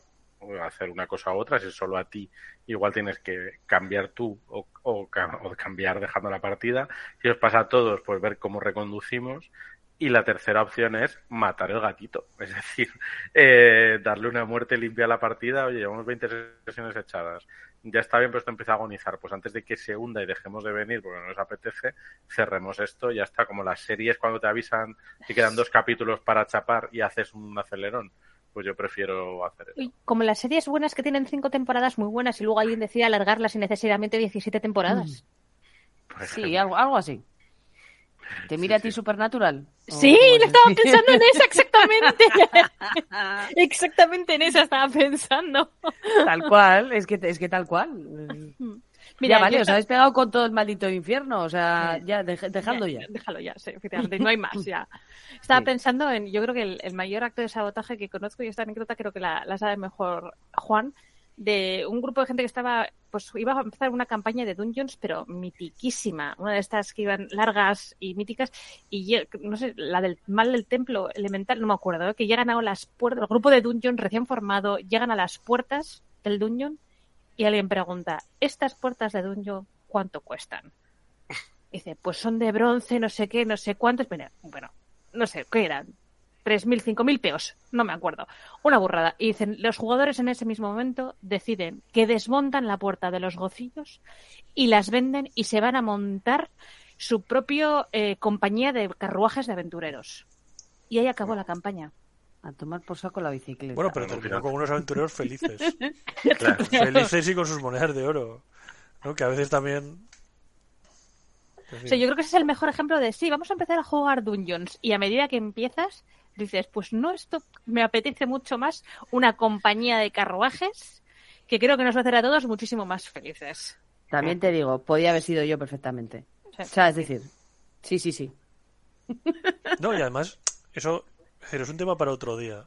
hacer una cosa u otra. Si es solo a ti, igual tienes que cambiar tú o, o ca- o cambiar dejando la partida. Si os pasa a todos, pues ver cómo reconducimos. Y la tercera opción es matar el gatito. Es decir, eh, darle una muerte limpia a la partida. Oye, llevamos 20 sesiones echadas. Ya está bien, pero esto empieza a agonizar. Pues antes de que se hunda y dejemos de venir porque no nos apetece, cerremos esto. Ya está. Como las series cuando te avisan que quedan dos capítulos para chapar y haces un acelerón. Pues yo prefiero hacer eso. Como las series buenas que tienen cinco temporadas muy buenas y luego alguien decide alargarlas innecesariamente 17 temporadas. por Sí, algo, algo así. ¿Te Sí, mira a sí. ti Supernatural? ¿O Sí, cómo le es? estaba pensando en esa exactamente. exactamente en esa estaba pensando. Tal cual, es que, es que tal cual. Mira, ya vale, os habéis pegado con todo el maldito infierno, o sea, ya, dej- dejadlo ya. Déjalo ya, sí, efectivamente, no hay más ya. Estaba Sí. pensando en, yo creo que el, el mayor acto de sabotaje que conozco, y esta anécdota creo que la, la sabe mejor Juan, de un grupo de gente que estaba, pues iba a empezar una campaña de Dungeons, pero mitiquísima, una de estas que iban largas y míticas, y no sé, la del mal del templo elemental, no me acuerdo, ¿eh? que llegan a las puertas, el grupo de Dungeon recién formado, llegan a las puertas del Dungeon y alguien pregunta, ¿estas puertas de Dungeon cuánto cuestan? Dice, pues son de bronce, no sé qué, no sé cuántos. Bueno, bueno no sé, ¿qué eran? 3.000, 5.000 peos, no me acuerdo. Una burrada. Y dicen, los jugadores en ese mismo momento deciden que desmontan la puerta de los gocillos y las venden y se van a montar su propio eh, compañía de carruajes de aventureros. Y ahí acabó la campaña. A tomar por saco la bicicleta. Bueno, pero terminó con unos aventureros felices. Claro. felices y con sus monedas de oro. ¿no? Que a veces también... O sea, yo creo que ese es el mejor ejemplo de sí, vamos a empezar a jugar Dungeons y a medida que empiezas dices, pues no, esto me apetece mucho más una compañía de carruajes que creo que nos va a hacer a todos muchísimo más felices. También te digo, podía haber sido yo perfectamente. Sí. O sea, es decir, sí, sí, sí. No, y además, eso decir, es un tema para otro día.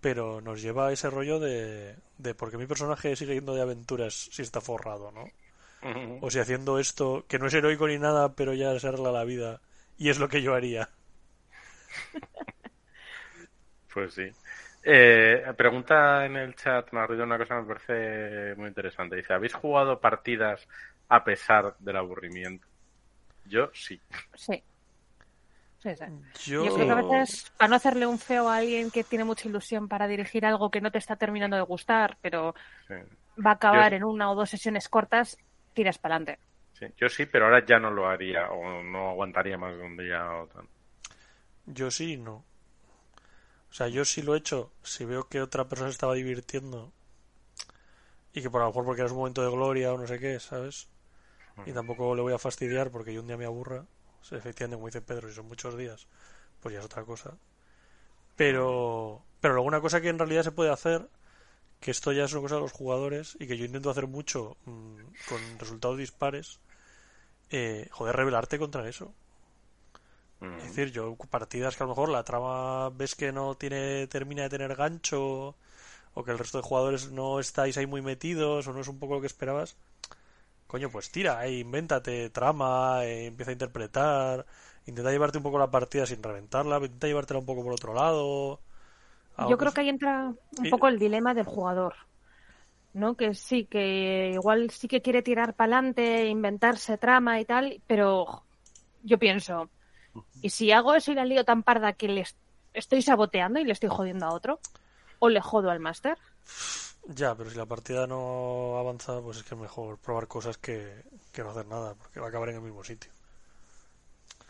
Pero nos lleva a ese rollo de, de por qué mi personaje sigue yendo de aventuras si está forrado, ¿no? O si haciendo esto, que no es heroico ni nada, pero ya se arregla la vida. Y es lo que yo haría. Pues sí. Eh, pregunta en el chat, me ha ruido una cosa que me parece muy interesante. Dice, ¿habéis jugado partidas a pesar del aburrimiento? Yo sí. Sí. Sí, sí. Yo, Yo creo que a veces, para no hacerle un feo a alguien que tiene mucha ilusión para dirigir algo que no te está terminando de gustar, pero Sí, va a acabar Yo- en una o dos sesiones cortas, tiras para adelante. sí. Yo sí, pero ahora ya no lo haría o no aguantaría más de un día o tan. yo sí no. O sea, yo sí lo he hecho si veo que otra persona se estaba divirtiendo y que por lo mejor porque era un momento de gloria o no sé qué, ¿sabes? Y tampoco le voy a fastidiar porque yo un día me aburra. Efectivamente, como dice Pedro, si son muchos días, pues ya es otra cosa. Pero, pero luego una cosa que en realidad se puede hacer, que esto ya es una cosa de los jugadores y que yo intento hacer mucho mm, con resultados dispares, eh, joder, rebelarte contra eso. Ujú. Es decir, yo partidas que a lo mejor la trama ves que no tiene termina de tener gancho o que el resto de jugadores no estáis ahí muy metidos o no es un poco lo que esperabas. Coño, pues tira, eh, invéntate trama, eh, empieza a interpretar, intenta llevarte un poco la partida sin reventarla, intenta llevártela un poco por otro lado. Algo Yo creo que ahí entra un poco el dilema del jugador. ¿No? Que sí, que igual sí que quiere tirar para adelante, inventarse trama y tal, pero yo pienso, ¿y si hago eso y la lío tan parda que le est- estoy saboteando y le estoy jodiendo a otro? ¿O le jodo al máster? Ya, pero si la partida no avanza, pues es que es mejor probar cosas que, que no hacer nada, porque va a acabar en el mismo sitio.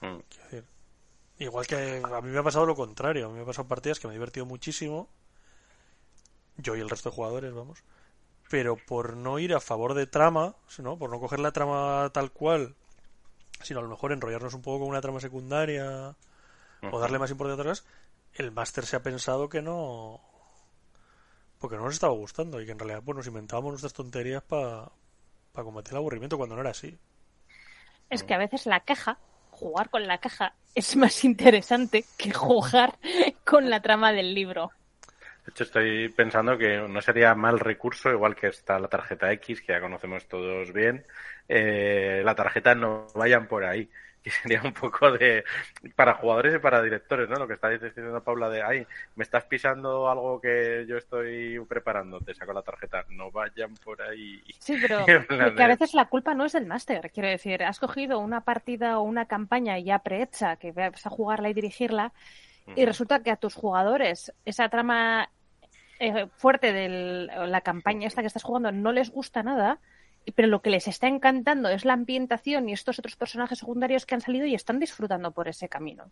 Mm. Quiero decir, igual que a mí me ha pasado lo contrario, a mí me ha pasado partidas que me he divertido muchísimo, yo y el resto de jugadores, vamos, pero por no ir a favor de trama, ¿no? por no coger la trama tal cual, sino a lo mejor enrollarnos un poco con una trama secundaria o darle más importancia a otras, el máster se ha pensado que no, porque no nos estaba gustando y que en realidad pues nos inventábamos nuestras tonterías para combatir el aburrimiento cuando no era así. Es que a veces la caja, jugar con la caja, es más interesante que jugar con la trama del libro. De hecho, estoy pensando que no sería mal recurso, igual que está la tarjeta X, que ya conocemos todos bien, eh, la tarjeta no vayan por ahí. Sería un poco de. para jugadores y para directores, ¿no? Lo que está diciendo Paula de, ay, me estás pisando algo que yo estoy preparando, te saco la tarjeta, no vayan por ahí. Sí, pero que a veces la culpa no es del máster. Quiero decir, has cogido una partida o una campaña ya prehecha que vas a jugarla y dirigirla y resulta que a tus jugadores esa trama eh, fuerte de la campaña esta que estás jugando no les gusta nada, pero lo que les está encantando es la ambientación y estos otros personajes secundarios que han salido y están disfrutando por ese camino.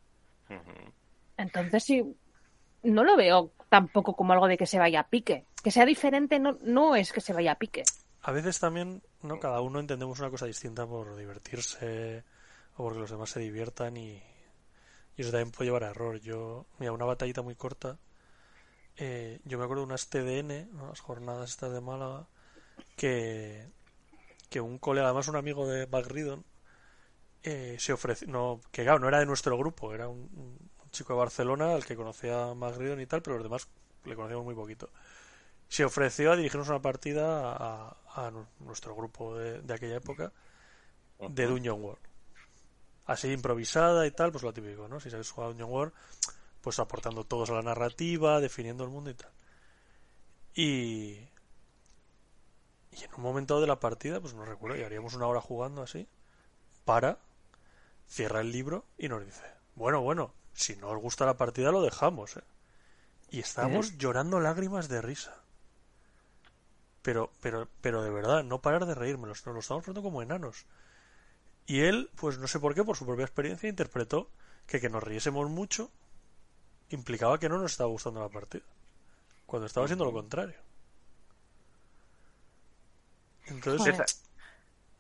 Entonces sí, no lo veo tampoco como algo de que se vaya a pique. Que sea diferente no, no es que se vaya a pique. A veces también, ¿no? Cada uno entendemos una cosa distinta por divertirse o porque los demás se diviertan y, y eso también puede llevar a error. Yo, mira, una batallita muy corta. eh, yo me acuerdo de unas TDN, ¿no? las jornadas estas de Málaga, que, que un colega, además un amigo de Bagridon, eh, se ofreció, no, que claro, no era de nuestro grupo, era un, un chico de Barcelona al que conocía a Magridon y tal, pero los demás le conocíamos muy poquito se ofreció a dirigirnos una partida a, a nu- nuestro grupo de, de aquella época de Dungeon World. Así improvisada y tal, pues lo típico, ¿no? Si sabes jugar a Dungeon World, pues aportando todos a la narrativa, definiendo el mundo y tal. Y, un momento de la partida, pues no recuerdo, llevaríamos una hora jugando así, para, cierra el libro y nos dice, bueno, bueno, si no os gusta la partida lo dejamos, ¿eh? Y estábamos llorando lágrimas de risa. Pero, pero, pero de verdad, no parar de reírme, nos, nos lo estamos poniendo como enanos. Y él, pues no sé por qué, por su propia experiencia, interpretó que que nos riésemos mucho implicaba que no nos estaba gustando la partida. Cuando estaba siendo lo contrario. Entonces. Esa-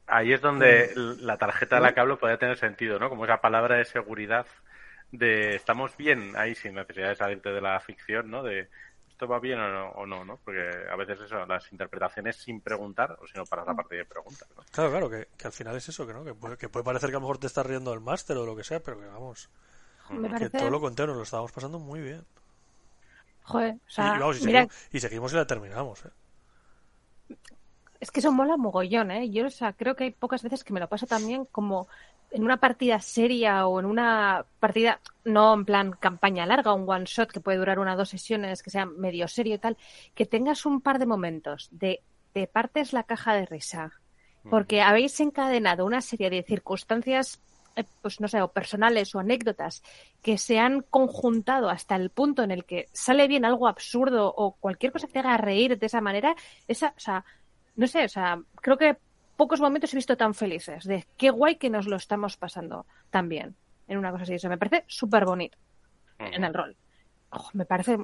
Ahí es donde la tarjeta de la que hablo podría tener sentido, ¿no? Como esa palabra de seguridad de estamos bien ahí sin necesidad de salirte de la ficción, ¿no? De esto va bien o no, o no, ¿no? Porque a veces eso, las interpretaciones sin preguntar o si no paras la partida y preguntas, ¿no? claro, claro, que, que al final es eso, que no, que puede, que puede parecer que a lo mejor te estás riendo del máster o de lo que sea, pero que vamos, Me que parece... todo lo contrario, nos lo estábamos pasando muy bien. Joder, o Y, sea, vamos, y, mira, seguimos, y seguimos y la terminamos, ¿eh? Es que eso mola mogollón, ¿eh? Yo, o sea, creo que hay pocas veces que me lo paso también como en una partida seria o en una partida, no en plan campaña larga, un one shot que puede durar una o dos sesiones, que sea medio serio y tal, que tengas un par de momentos de te partes la caja de risa, porque habéis encadenado una serie de circunstancias, eh, pues no sé, o personales o anécdotas que se han conjuntado hasta el punto en el que sale bien algo absurdo o cualquier cosa que te haga reír de esa manera, esa, o sea, no sé, o sea, creo que pocos momentos he visto tan felices de qué guay que nos lo estamos pasando tan bien en una cosa así. Eso me parece súper bonito en el rol. Me parece,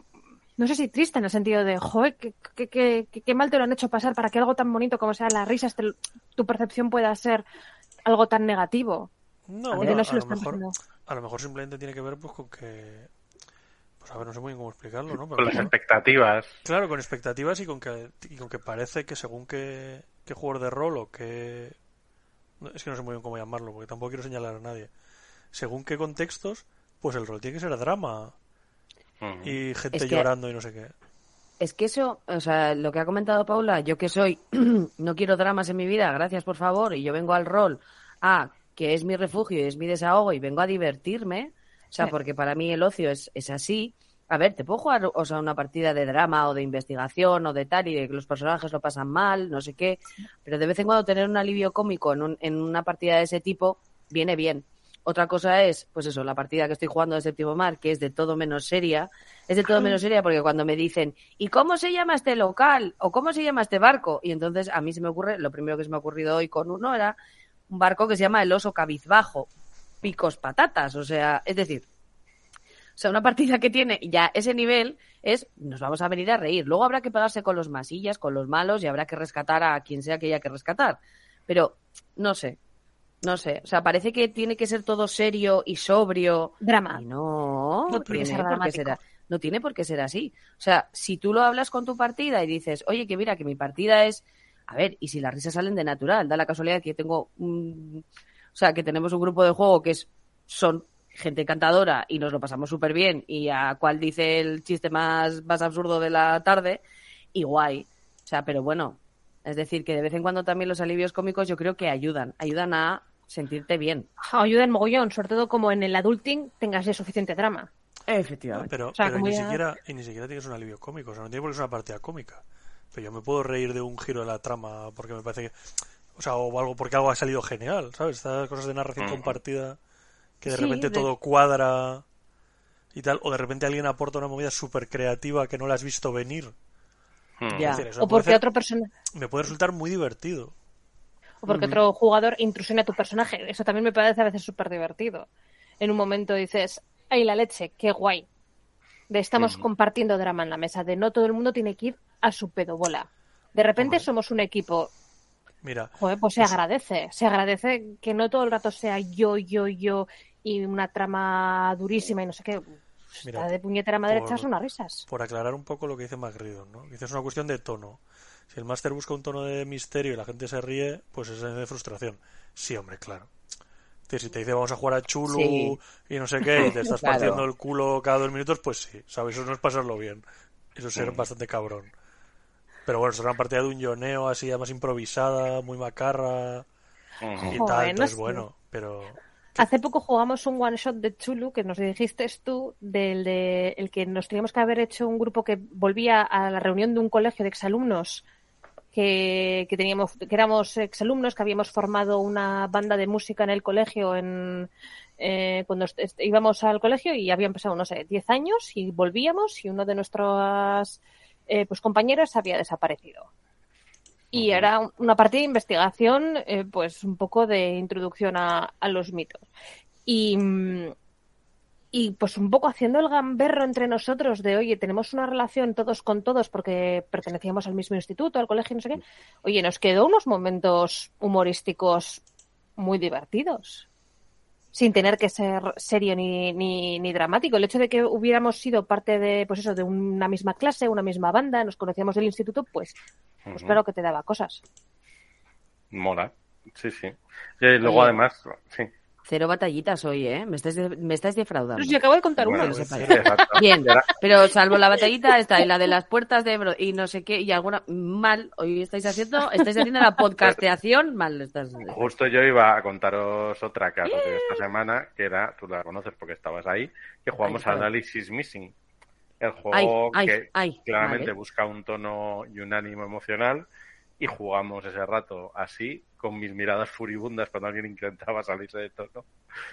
no sé si triste en el sentido de, joder, qué, qué, qué- qué- mal te lo han hecho pasar para que algo tan bonito como sea las risas, te- tu percepción pueda ser algo tan negativo. No, bueno, no a, se lo mejor, a lo mejor simplemente tiene que ver pues con que pues a ver, no sé muy bien cómo explicarlo, ¿no? Pero Con las claro, expectativas. claro, con expectativas y con que y con que parece que según qué, qué jugador de rol o qué es que no sé muy bien cómo llamarlo, porque tampoco quiero señalar a nadie. Según qué contextos, pues el rol tiene que ser drama y gente Es que- llorando y no sé qué. Es que eso, o sea, lo que ha comentado Paula, yo que soy, no quiero dramas en mi vida, gracias por favor, y yo vengo al rol a que es mi refugio y es mi desahogo y vengo a divertirme, o sea, Sí. porque para mí el ocio es, es así. A ver, te puedo jugar, o sea, una partida de drama o de investigación o de tal y de que los personajes lo pasan mal, no sé qué, pero de vez en cuando tener un alivio cómico en, un- en una partida de ese tipo viene bien. Otra cosa es, pues eso, la partida que estoy jugando de Séptimo Mar, que es de todo menos seria. Es de todo menos seria porque cuando me dicen, ¿y cómo se llama este local? ¿O cómo se llama este barco? Y entonces a mí se me ocurre, lo primero que se me ha ocurrido hoy con uno era un barco que se llama el oso cabizbajo, picos patatas. O sea, es decir, o sea, una partida que tiene ya ese nivel es, nos vamos a venir a reír. Luego habrá que pegarse con los masillas, con los malos y habrá que rescatar a quien sea que haya que rescatar. Pero, no sé, no sé. O sea, parece que tiene que ser todo serio y sobrio. Drama. Y no, No tiene ser por qué ser- no tiene por qué ser así. O sea, si tú lo hablas con tu partida y dices, oye, que mira, que mi partida es. A ver, y si las risas salen de natural, da la casualidad que yo tengo un. O sea, que tenemos un grupo de juego que es, son gente encantadora y nos lo pasamos súper bien y a cual dice el chiste más, más absurdo de la tarde y guay. O sea, pero bueno, es decir, que de vez en cuando también los alivios cómicos yo creo que ayudan, ayudan a sentirte bien. Ayuda en mogollón, sobre todo como en el adulting tengas ya suficiente drama. Efectivamente. Pero, O sea, pero como ni, ya- siquiera, y ni siquiera tienes un alivio cómico. O sea, no tiene por qué ser una partida cómica. Pero yo me puedo reír de un giro de la trama porque me parece que. O sea, o algo porque algo ha salido genial, ¿sabes? Estas cosas de narración compartida que de Sí, repente de- todo cuadra y tal. O de repente alguien aporta una movida súper creativa que no la has visto venir. Ya. Decir, O porque otro persona me puede resultar muy divertido. o porque otro jugador intrusiona a tu personaje. Eso también me parece a veces súper divertido. En un momento dices, ¡ay, la leche! ¡Qué guay! De estamos compartiendo drama en la mesa, de no todo el mundo tiene que ir a su pedobola. De repente Hombre. somos un equipo. Mira, Joder, pues se Pues- agradece. Se agradece que no todo el rato sea yo, yo, yo y una trama durísima y no sé qué. Mira, Está de puñetera madre por- echas unas risas. por aclarar un poco lo que dice Magridon, ¿no? Dice, es una cuestión de tono. Si el máster busca un tono de misterio y la gente se ríe, pues es de frustración. Sí, hombre, claro. Si te dice vamos a jugar a Chulu Sí. y no sé qué, y te estás Claro. partiendo el culo cada dos minutos, pues sí, ¿sabes? Eso no es pasarlo bien. Eso es ser bastante cabrón. Pero bueno, será una partida de un yoneo así, además improvisada, muy macarra y. Joder, tal, no entonces sé. bueno, pero... Hace poco jugamos un one shot de Chulu que nos dijiste tú del de el que nos teníamos que haber hecho un grupo que volvía a la reunión de un colegio de exalumnos que, que teníamos que éramos exalumnos que habíamos formado una banda de música en el colegio en eh, cuando íbamos al colegio y habían pasado no sé 10 años y volvíamos y uno de nuestros eh, pues compañeros había desaparecido y era un- una partida de investigación, eh, pues un poco de introducción a, a los mitos. Y, y pues un poco haciendo el gamberro entre nosotros de, oye, tenemos una relación todos con todos porque pertenecíamos al mismo instituto, al colegio, no sé qué. Oye, nos quedó unos momentos humorísticos muy divertidos. Sin tener que ser serio ni, ni, ni dramático. El hecho de que hubiéramos sido parte de, pues eso, de una misma clase, una misma banda, nos conocíamos del instituto, pues pues claro que te daba cosas. Mola. Sí, sí. Y luego Oye. además, sí. Cero batallitas hoy, ¿eh? Me estáis, de- me estáis defraudando. Pero si acabo de contar Bueno, una. pues, sí. Bien, pero salvo la batallita esta y la de las puertas de Ebro y no sé qué y alguna mal, hoy estáis haciendo, estáis haciendo la podcasteación mal. Estás... Justo yo iba a contaros otra que ha sucedido esta semana, que era, tú la conoces porque estabas ahí, que jugamos Ay, a. Analysis Missing. El juego Ay, ay, que ay, claramente vale. busca un tono y un ánimo emocional y jugamos ese rato así, con mis miradas furibundas cuando alguien intentaba salirse de tono.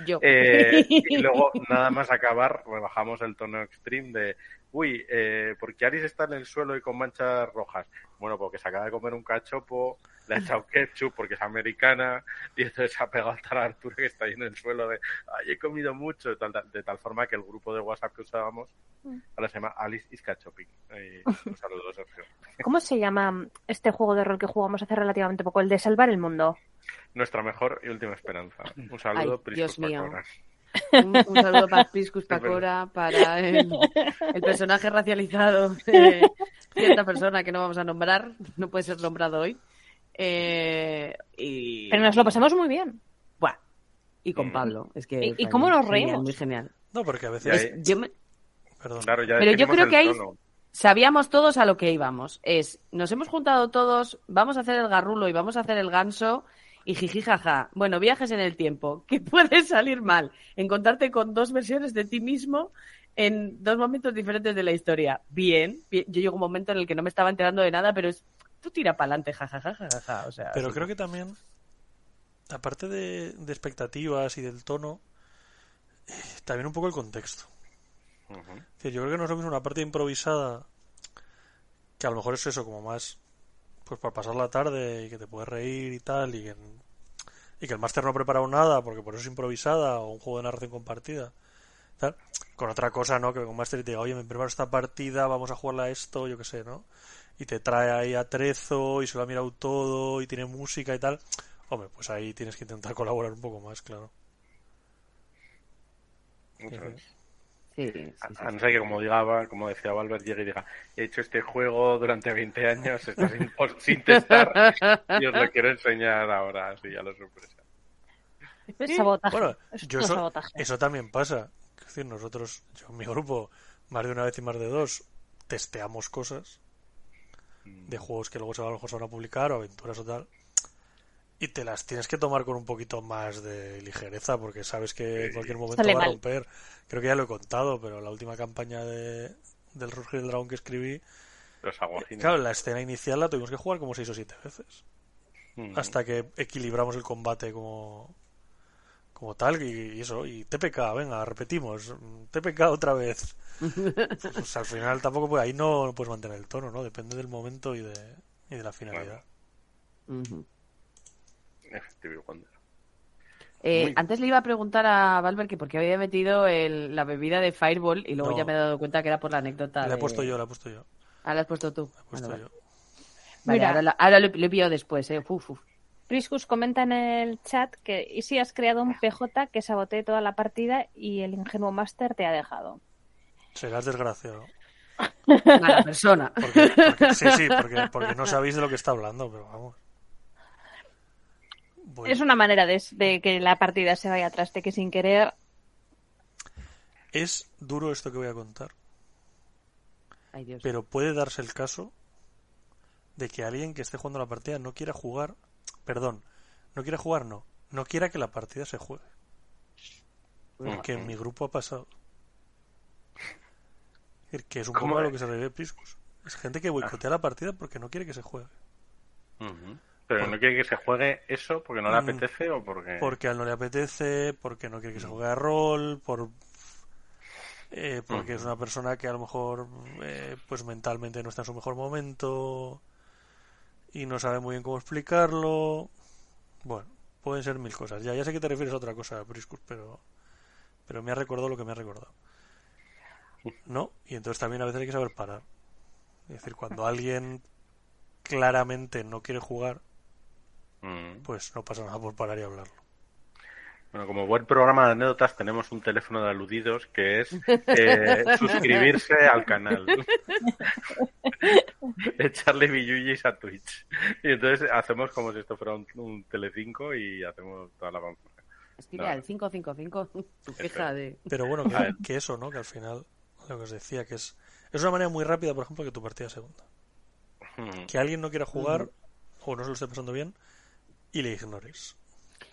Yo. Eh, y luego, nada más acabar, rebajamos el tono extreme de, uy, eh, ¿por qué Aris está en el suelo y con manchas rojas? Bueno, porque se acaba de comer un cachopo, le ha echado ketchup porque es americana, y entonces se ha pegado a tal altura que está ahí en el suelo de, ay, he comido mucho, de tal, de tal forma que el grupo de WhatsApp que usábamos ahora se llama Alice is Ketchuping. Eh, un saludo, Sergio. ¿Cómo se llama este juego de rol que jugamos hace relativamente poco? El de salvar el mundo. Nuestra mejor y última esperanza. Un saludo, Ay, Priscus Dios mío. Pacora. Un, un saludo para Priscus Pacora, para el, el personaje racializado de cierta persona que no vamos a nombrar, no puede ser nombrado hoy. Eh, y, Pero nos lo pasamos muy bien. Buah, y con Mm. Pablo. Es que ¿Y- cómo nos genial, reímos? Muy genial. No, porque a Ya, veces... eh. Yo me- Perdón. Claro, ya Pero yo creo que ahí- sabíamos todos a lo que íbamos. Es, nos hemos juntado todos, vamos a hacer el garrulo y vamos a hacer el ganso y jiji jaja. Bueno, viajes en el tiempo. ¿Qué puede salir mal? Encontrarte con dos versiones de ti mismo en dos momentos diferentes de la historia. Bien, bien. Yo llego a un momento en el que no me estaba enterando de nada, pero es, tú tira para adelante, jajaja, jajaja. O sea, Pero sí. creo que también, aparte de, de expectativas y del tono, también un poco el contexto. Yo creo que no es lo mismo una partida improvisada, que a lo mejor es eso, como más, pues para pasar la tarde y que te puedes reír y tal, y que, y que el máster no ha preparado nada porque por eso es improvisada o un juego de narración compartida. tal. Con otra cosa, ¿no? Que un máster y te diga, oye, me preparo esta partida, vamos a jugarla a esto, yo qué sé, ¿no? Y te trae ahí a Trezo y se lo ha mirado todo y tiene música y tal. Hombre, pues ahí tienes que intentar colaborar un poco más, claro. Sí, sí, A, sí. a no ser que, como, digaba, como decía Valver, llegue y diga, he hecho este juego durante 20 años, está sin, sin testar, y os lo quiero enseñar ahora, así a lo sorpresa. Es sabotaje. Bueno, yo eso, sabotaje. eso también pasa. Es decir, nosotros, yo en mi grupo, más de una vez y más de dos, testeamos cosas de juegos que luego se van, a lo mejor se van a publicar o aventuras o tal. Y te las tienes que tomar con un poquito más de ligereza porque sabes que en cualquier momento Sale va a mal. romper. Creo que ya lo he contado, pero la última campaña de, del Rugir del Dragón que escribí, Los aguacines. claro, la escena inicial la tuvimos que jugar como seis o siete veces Mm. hasta que equilibramos el combate como como tal y, y eso y TPK venga repetimos TPK otra vez pues al final tampoco pues, ahí no, puedes mantener el tono no depende del momento y de, y de la finalidad. Eh, Muy- antes le iba a preguntar a Valver que por qué había metido el- la bebida de Fireball y luego No. ya me he dado cuenta que era por la anécdota. la he de- puesto yo la he puesto yo Ah, la has puesto tú. la he puesto Vale, yo vale. Ahora, la- ahora lo, lo he pillado después, eh. Uf, uf. Priscus comenta en el chat que y si has creado un PJ que sabotee toda la partida y el ingenuo máster te ha dejado. serás desgraciado Mala persona. porque, porque- sí sí porque, porque no sabéis de lo que está hablando pero vamos Bueno, Es una manera de, de que la partida se vaya atrás de que sin querer. es duro esto que voy a contar Ay, Dios. Pero puede darse el caso de que alguien que esté jugando la partida no quiera jugar, perdón, no quiera jugar, no, no quiera que la partida se juegue. Porque en mi grupo ha pasado. Es decir, Que es un ¿Cómo poco a lo que se refiere Priscus. Es gente que boicotea la partida porque no quiere que se juegue. Pero no quiere que se juegue eso porque no le Mm. apetece o porque... Porque a él no le apetece, porque no quiere que se juegue a rol, por eh, porque es una persona que a lo mejor eh, pues mentalmente no está en su mejor momento y no sabe muy bien cómo explicarlo. Bueno, pueden ser mil cosas. Ya, ya sé que te refieres a otra cosa, Priscus, pero pero me ha recordado lo que me ha recordado. ¿No? Y entonces también a veces hay que saber parar. Es decir, cuando alguien claramente no quiere jugar, Mm. pues no pasa nada por parar y hablarlo. Bueno, como buen programa de anécdotas tenemos un teléfono de aludidos que es eh, suscribirse al canal. Echarle billullis a Twitch. Y entonces hacemos como si esto fuera un, un Telecinco y hacemos toda la fanfarria. Escribe No. al 555 tu queja de... Pero bueno, que, eso, ¿no? Que al final, lo que os decía, que es, es una manera muy rápida, por ejemplo, que tu partida segunda. Mm. Que alguien no quiera jugar o no se lo esté pasando bien y le ignores.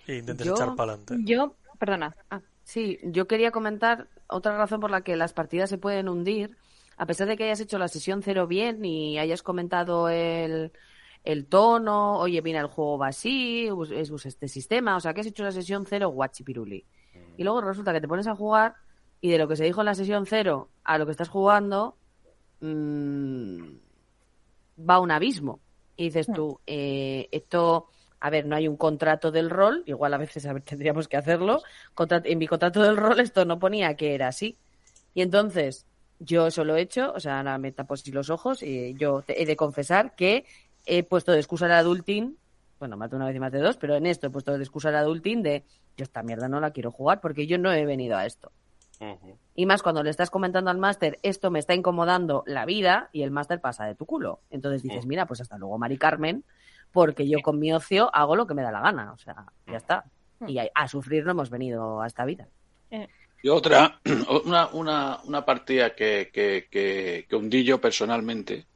E intentes Yo- echar para adelante. Yo, perdona, Ah, sí, yo quería comentar otra razón por la que las partidas se pueden hundir, a pesar de que hayas hecho la sesión cero bien y hayas comentado el, el tono, oye, mira, el juego va así, es us- este sistema, o sea, que has hecho la sesión cero guachipiruli. Y luego resulta que te pones a jugar y de lo que se dijo en la sesión cero a lo que estás jugando mm, va un abismo. Y dices tú, eh, esto, a ver, no hay un contrato del rol, igual a veces tendríamos que hacerlo. En mi contrato del rol esto no ponía que era así. Y entonces, yo eso lo he hecho, o sea, ahora me tapo así los ojos y yo te- he de confesar que he puesto de excusa el adulting, bueno, más de una vez y más de dos, pero en esto he puesto de excusa el adulting de yo esta mierda no la quiero jugar porque yo no he venido a esto. Y más cuando le estás comentando al máster, esto me está incomodando la vida y el máster pasa de tu culo. Entonces dices, mira, pues hasta luego, Mari Carmen, porque yo con mi ocio hago lo que me da la gana. O sea, ya está. Y a, a sufrir no hemos venido a esta vida. Y otra, una, una, una partida que, que, que, que hundí yo personalmente,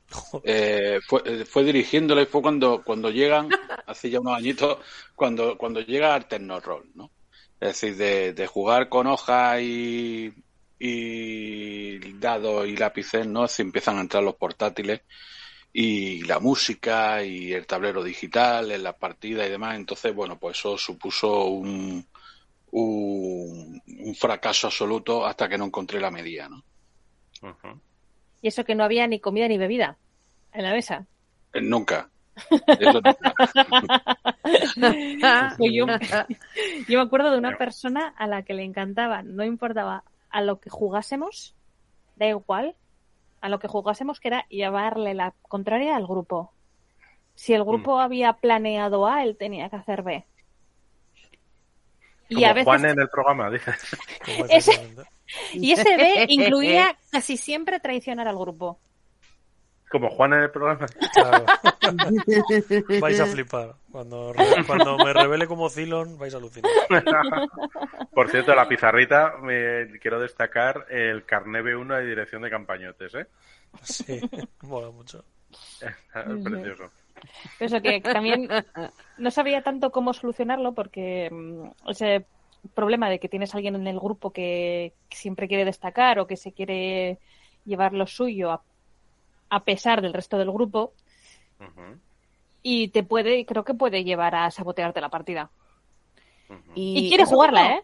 eh, fue, eh, fue dirigiéndola y fue cuando, cuando llegan, hace ya unos añitos, cuando, cuando llega Alterno Roll, ¿no? Es decir, de, de jugar con hojas y, y dados y lápices, ¿no? Se empiezan a entrar los portátiles y la música y el tablero digital en las partidas y demás. Entonces, bueno, pues eso supuso un, un, un fracaso absoluto hasta que no encontré la medida, ¿no? Y eso que no había ni comida ni bebida en la mesa. Eh, Nunca. Eso nunca. Pues yo, yo me acuerdo de una persona a la que le encantaba, no importaba a lo que jugásemos, da igual, a lo que jugásemos que era llevarle la contraria al grupo. Si el grupo había planeado A, él tenía que hacer B. Y a veces Juan en el programa, Ese- y ese B incluía casi siempre traicionar al grupo. Como Juan en el programa. Claro. vais a flipar. Cuando, cuando me revele como Cylon, vais a alucinar. Por cierto, la pizarrita, me quiero destacar el carné B1 de dirección de campañotes, ¿eh? Sí, mola mucho. Es precioso. Eso que también no sabía tanto cómo solucionarlo porque mm, ese problema de que tienes a alguien en el grupo que siempre quiere destacar o que se quiere llevar lo suyo a, a pesar del resto del grupo y te puede, creo que puede llevar a sabotearte la partida. Y, quiere jugarla, ¿eh?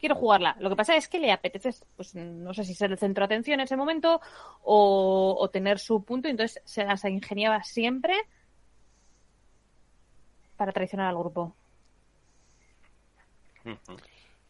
Quiere jugarla. Lo que pasa es que le apetece, pues no sé si ser el centro de atención en ese momento o, o tener su punto, y entonces se las ingeniaba siempre para traicionar al grupo.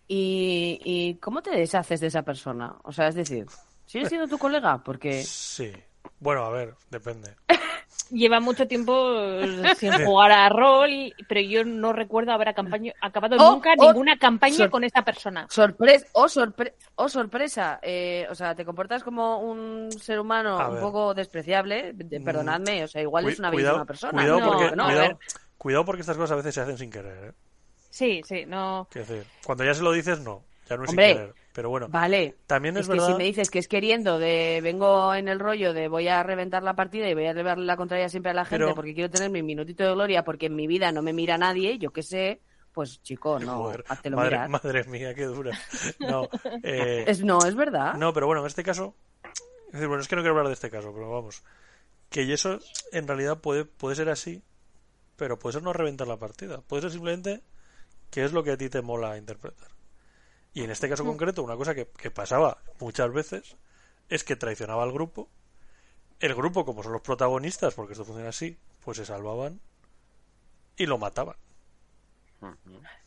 ¿Y, ¿Y cómo te deshaces de esa persona? O sea, es decir, ¿sigue siendo tu colega? Porque Sí. Bueno, a ver, depende. Lleva mucho tiempo eh, sin jugar a rol, y- pero yo no recuerdo haber acampaño- acabado Oh, nunca oh, ninguna campaña con esta persona. sorpresa, o, sorpre- o sorpresa, eh, o sea, te comportas como un ser humano A un ver. poco despreciable, de- Mm. perdonadme, o sea, igual es una cuidado, bellísima persona. Cuidado, No, porque, no, a cuidado, ver. cuidado porque estas cosas a veces se hacen sin querer. ¿eh? Sí, sí, no. Decir, cuando ya se lo dices, no. Ya no es Hombre. sin querer. Pero bueno, Vale, también es, es que verdad. si me dices que es queriendo de vengo en el rollo de voy a reventar la partida y voy a darle la contraria siempre a la gente Pero- porque quiero tener mi minutito de gloria porque en mi vida no me mira nadie, yo qué sé, pues chico, no, Joder, madre, madre mía, qué dura. No, eh, Es, no, es verdad. no, pero bueno, en este caso. Es decir, bueno, es que no quiero hablar de este caso, pero vamos. Que eso en realidad puede, puede ser así, pero puede ser no reventar la partida. Puede ser simplemente que es lo que a ti te mola interpretar. Y en este caso concreto, una cosa que, que pasaba muchas veces es que traicionaba al grupo. El grupo, como son los protagonistas, porque esto funciona así, pues se salvaban y lo mataban.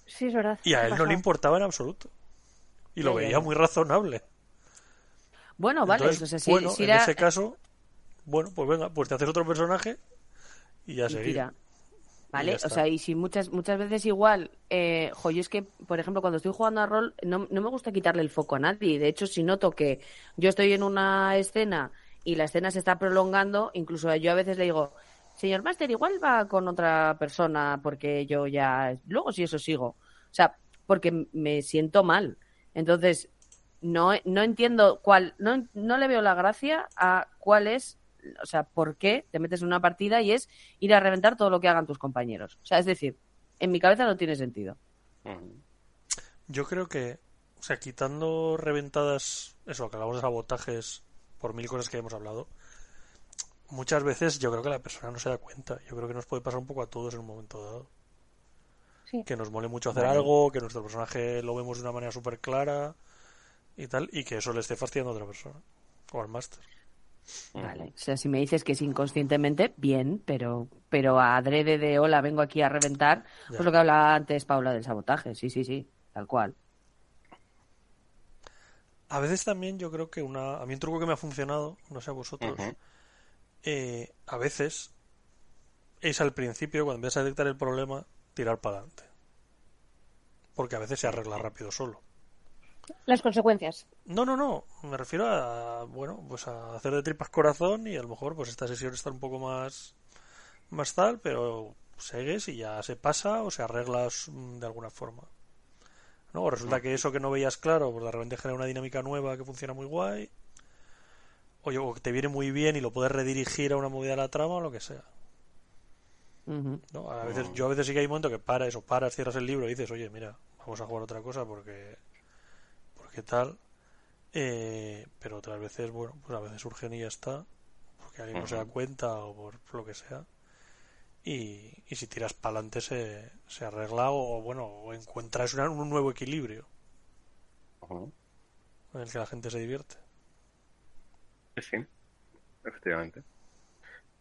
Sí, es verdad. Y a él no le importaba en absoluto. Y lo veía muy razonable. Bueno, vale, Entonces, si, bueno, si en era- ese caso, bueno, pues venga, pues te haces otro personaje y ya y seguir. tira. Y ¿Vale? O sea, y si muchas muchas veces igual, eh, jo, yo es que, por ejemplo, cuando estoy jugando a rol, no, no me gusta quitarle el foco a nadie. De hecho, si noto que yo estoy en una escena y la escena se está prolongando, incluso yo a veces le digo, señor Master, igual va con otra persona porque yo ya, luego si eso sigo. O sea, porque me siento mal. Entonces, no, no entiendo cuál, no, no le veo la gracia a cuál es, o sea, por qué te metes en una partida y es ir a reventar todo lo que hagan tus compañeros. O sea, es decir, en mi cabeza no tiene sentido. Yo creo que, o sea, quitando reventadas, eso, que hablamos de sabotajes por mil cosas que hemos hablado, muchas veces yo creo que la persona no se da cuenta. Yo creo que nos puede pasar un poco a todos en un momento dado. Sí. Que nos mole mucho hacer Vale. algo, que nuestro personaje lo vemos de una manera súper clara y tal, y que eso le esté fastidiando a otra persona. O al máster. Vale. O sea, si me dices que es inconscientemente, bien, pero, pero a adrede de hola, vengo aquí a reventar, Ya. pues lo que hablaba antes Paula del sabotaje. Sí, sí, sí, tal cual. A veces también yo creo que una, a mí un truco que me ha funcionado, no sé a vosotros, eh, a veces es al principio, cuando empiezas a detectar el problema, tirar para adelante. Porque a veces se arregla rápido solo. Las consecuencias. No, no, no. Me refiero a, bueno, pues a hacer de tripas corazón y a lo mejor pues esta sesión está un poco más, más tal, pero segues y ya se pasa o se arregla mm, de alguna forma. ¿No? O resulta que eso que no veías claro, pues de repente genera una dinámica nueva que funciona muy guay. O, que te viene muy bien y lo puedes redirigir a una movida de la trama o lo que sea. ¿no? A veces, yo a veces sí que hay un momento que paras o paras, cierras el libro y dices, oye, mira, vamos a jugar otra cosa porque, porque tal. Eh, pero otras veces, bueno, pues a veces surgen y ya está, porque alguien no se da cuenta o por lo que sea. y, y si tiras para adelante se, se arregla o, bueno, o encuentras una- un nuevo equilibrio Ujú. en el que la gente se divierte. Sí, efectivamente.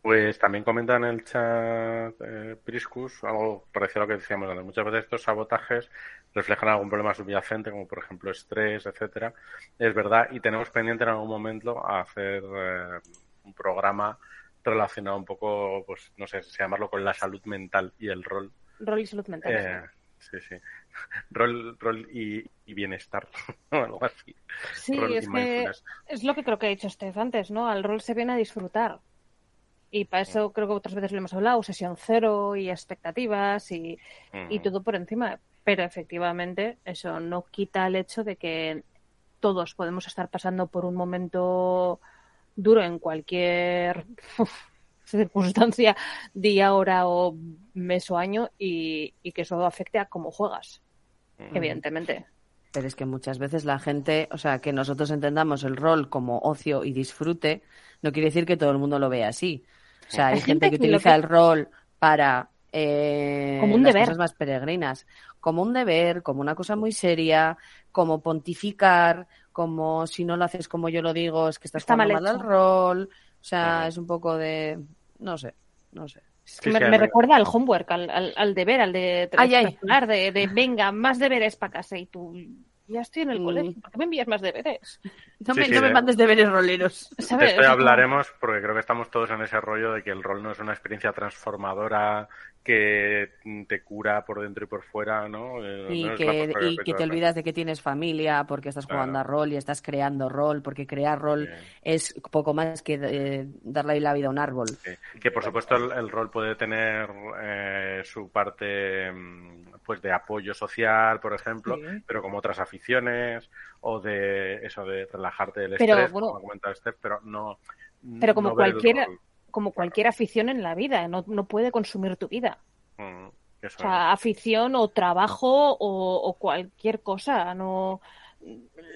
Pues también comenta en el chat eh, Priscus algo parecido a lo que decíamos antes. Muchas veces estos sabotajes reflejan algún problema subyacente, como por ejemplo estrés, etcétera. Es verdad, y tenemos pendiente en algún momento a hacer eh, un programa relacionado un poco, pues no sé si llamarlo con la salud mental y el rol. Rol y salud mental. Eh, sí, sí. Rol, rol y, y bienestar, o algo así. sí, rol es que es lo que creo que ha dicho Steph antes, ¿no? Al rol se viene a disfrutar. Y para eso creo que otras veces lo hemos hablado, sesión cero y expectativas y, y todo por encima. Pero efectivamente eso no quita el hecho de que todos podemos estar pasando por un momento duro en cualquier circunstancia, día, hora o mes o año y, y que eso afecte a cómo juegas, evidentemente. Pero es que muchas veces la gente, o sea, que nosotros entendamos el rol como ocio y disfrute, no quiere decir que todo el mundo lo vea así. O sea, hay, Hay gente gente que utiliza que- el rol para eh, Como un las deber. cosas más peregrinas, como un deber, como una cosa muy seria, como pontificar, como si no lo haces como yo lo digo, es que estás Está mal mal al rol. O sea, es un poco de, no sé, no sé. Sí, me, sí, recuerda al homework, al, al, al deber, al de Ay, de, de venga, más deberes para casa y tú ya estoy en el Mm. colegio, ¿por qué me envías más deberes? No Sí, me, sí, no me de- mandes deberes roleros. De ¿Sabes? esto ya hablaremos porque creo que estamos todos en ese rollo de que el rol no es una experiencia transformadora que te cura por dentro y por fuera, ¿no? Eh, Y que, y te olvidas de que tienes familia porque estás jugando a rol y estás creando rol, porque crear rol Bien. es poco más que eh, darle la vida a un árbol. Sí. Que por supuesto el, el rol puede tener eh, su parte mm, pues de apoyo social, por ejemplo, Sí. pero como otras aficiones o de eso de relajarte del Pero, estrés, bueno, como ha comentado Steph, pero no Pero como no. Como cualquier afición en la vida, no, no puede consumir tu vida. Mm, eso O sea, afición o trabajo o, o cualquier cosa, no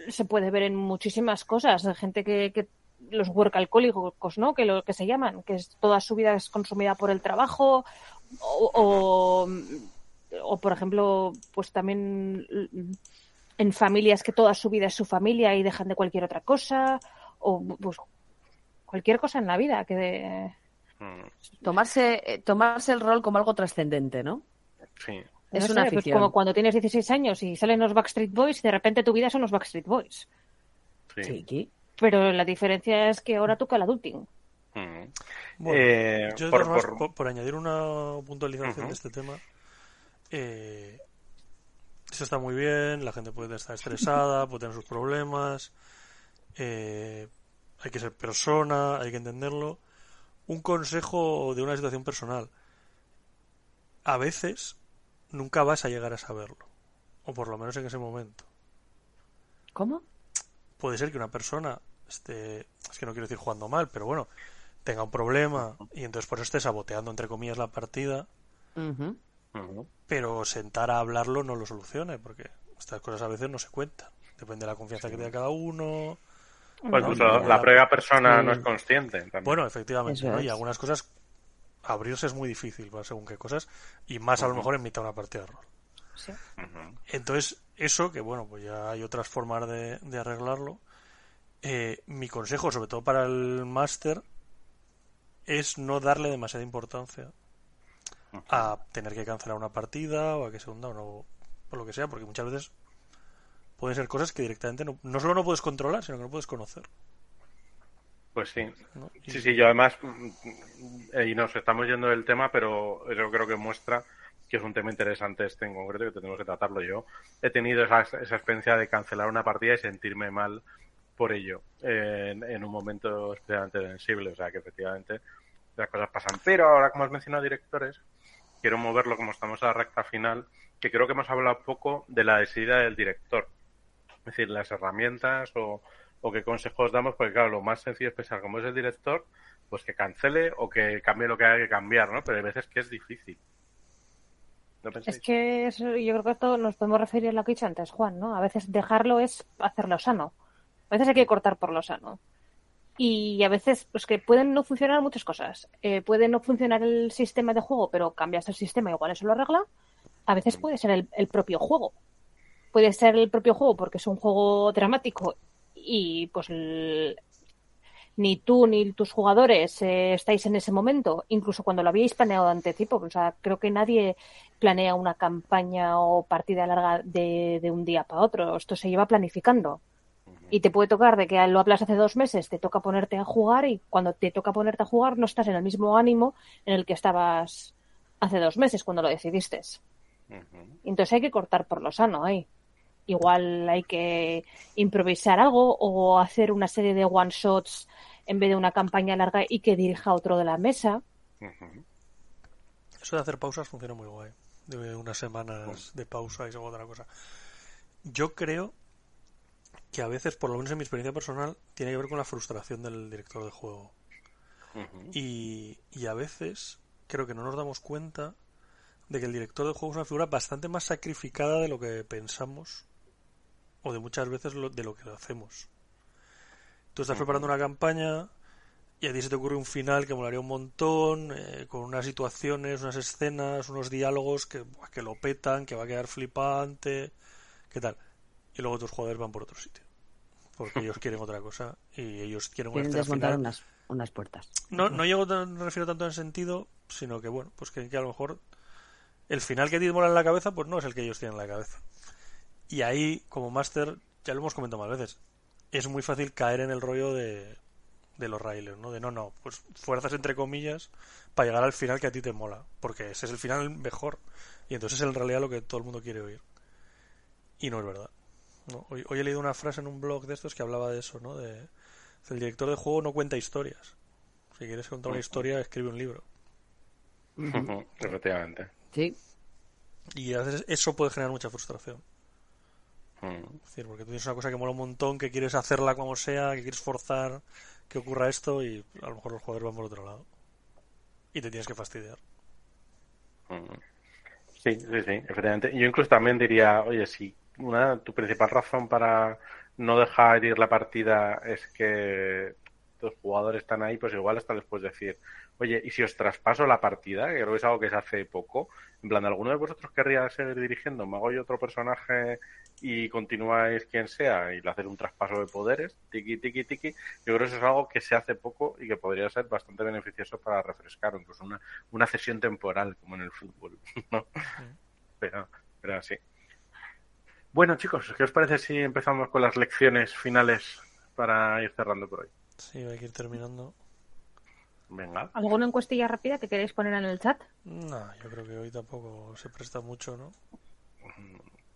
se puede ver en muchísimas cosas. Gente que, que los workalcohólicos, ¿no? Que lo que se llaman, que es, toda su vida es consumida por el trabajo o, o, o, por ejemplo, pues también en familias que toda su vida es su familia y dejan de cualquier otra cosa o pues cualquier cosa en la vida que de-. Mm, Tomarse, eh, tomarse el rol como algo trascendente, ¿no? sí. Es no una sé, pues afición. como cuando tienes 16 años y salen los Backstreet Boys y de repente tu vida son los Backstreet Boys. Sí. Chiqui. Pero la diferencia es que ahora toca el adulting. Mm. Bueno, Eh, yo por- todas formas, por- por, por añadir una puntualización de este tema, eh, eso está muy bien, la gente puede estar estresada, puede tener sus problemas, eh, hay que ser persona, hay que entenderlo. Un consejo de una situación personal. A veces nunca vas a llegar a saberlo, o por lo menos en ese momento. ¿Cómo? Puede ser que una persona esté, es que no quiero decir jugando mal, pero bueno, tenga un problema y entonces por eso esté saboteando entre comillas la partida, pero sentar a hablarlo no lo solucione, porque estas cosas a veces no se cuentan. Depende de la confianza que tenga cada uno. No, no, la la- propia persona Sí. no es consciente. también. Bueno, efectivamente. Y algunas cosas abrirse es muy difícil, según qué cosas, y más a lo mejor en mitad de una partida de rol. Entonces, eso, que bueno, pues ya hay otras formas de, de arreglarlo. Eh, mi consejo, sobre todo para el máster, es no darle demasiada importancia a tener que cancelar una partida o a que se hunda o no, o lo que sea, porque muchas veces pueden ser cosas que directamente no, no solo no puedes controlar, sino que no puedes conocer. Pues sí. ¿no? Y- Sí, sí, yo además, mm, eh, y nos estamos yendo del tema, pero eso creo que muestra que es un tema interesante este en concreto, que tenemos que tratarlo yo. He tenido esa, esa experiencia de cancelar una partida y sentirme mal por ello, eh, en, en un momento especialmente sensible, o sea que efectivamente las cosas pasan. Pero ahora, como has mencionado directores, quiero moverlo como estamos a la recta final, que creo que hemos hablado poco de la decidida del director. Es decir, las herramientas o, o qué consejos damos, porque claro, lo más sencillo es pensar, como es el director, pues que cancele o que cambie lo que haya que cambiar, ¿no? Pero hay veces que es difícil. Es que es- yo creo que esto nos podemos referir a lo que he dicho antes, Juan, ¿no? A veces dejarlo es hacerlo sano. A veces hay que cortar por lo sano. y a veces pues que pueden no funcionar muchas cosas. Eh, puede no funcionar el sistema de juego, pero cambias el sistema, igual eso lo arregla. A veces puede ser el, el propio juego. Puede ser el propio juego porque es un juego dramático y pues ni tú ni tus jugadores eh, estáis en ese momento, incluso cuando lo habíais planeado de anticipo. O sea, creo que nadie planea una campaña o partida larga de, de un día para otro. Esto se lleva planificando. Y te puede tocar de que lo hablas hace dos meses, te toca ponerte a jugar y cuando te toca ponerte a jugar no estás en el mismo ánimo en el que estabas hace dos meses cuando lo decidiste. Entonces hay que cortar por lo sano ahí. Igual hay que improvisar algo o hacer una serie de one shots en vez de una campaña larga y que dirija otro de la mesa. Eso de hacer pausas funciona muy guay. De unas semanas de pausa y luego otra cosa. Yo creo que a veces, por lo menos en mi experiencia personal, tiene que ver con la frustración del director de juego. Y, y a veces creo que no nos damos cuenta de que el director de juego es una figura bastante más sacrificada de lo que pensamos o de muchas veces lo- de lo que hacemos. Tú estás preparando una campaña y a ti se te ocurre un final que molaría un montón, eh, con unas situaciones, unas escenas, unos diálogos que, que lo petan, que va a quedar flipante, ¿qué tal? Y luego tus jugadores van por otro sitio. Porque ellos quieren otra cosa y ellos quieren al desmontar final unas, unas puertas. no, no llego tan, no me refiero tanto en sentido, sino que bueno, pues que, que a lo mejor el final que a ti te mola en la cabeza, pues no es el que ellos tienen en la cabeza. Y ahí, como máster, ya lo hemos comentado más veces, es muy fácil caer en el rollo de, de los railers, ¿no? De no, no, pues fuerzas entre comillas para llegar al final que a ti te mola, porque ese es el final mejor. Y entonces es en realidad lo que todo el mundo quiere oír. Y no es verdad. No, hoy, hoy he leído una frase en un blog de estos que hablaba de eso, ¿no? De, el director de juego no cuenta historias. Si quieres contar una historia, escribe un libro. Efectivamente. Sí, Y a veces eso puede generar mucha frustración. Es decir, porque tú tienes una cosa que mola un montón, que quieres hacerla como sea, que quieres forzar que ocurra esto y a lo mejor los jugadores van por otro lado. Y te tienes que fastidiar. Ujú. Sí, sí, sí, efectivamente. Yo incluso también diría, oye, si una, tu principal razón para no dejar ir la partida es que tus jugadores están ahí, pues igual hasta les puedes decir, oye, ¿y si os traspaso la partida? Que creo que es algo que se hace poco. En plan, ¿alguno de vosotros querría seguir dirigiendo? ¿Me hago yo otro personaje y continuáis quien sea? Y le hacer un traspaso de poderes, tiki, tiki, tiki. Yo creo que eso es algo que se hace poco y que podría ser bastante beneficioso para refrescar, incluso una, una cesión temporal, como en el fútbol, ¿no? Pero, pero así. Bueno, chicos, ¿qué os parece si empezamos con las lecciones finales para ir cerrando por hoy? Sí, hay que ir terminando. Venga. ¿Alguna encuestilla rápida que queréis poner en el chat? No, yo creo que hoy tampoco se presta mucho, ¿no?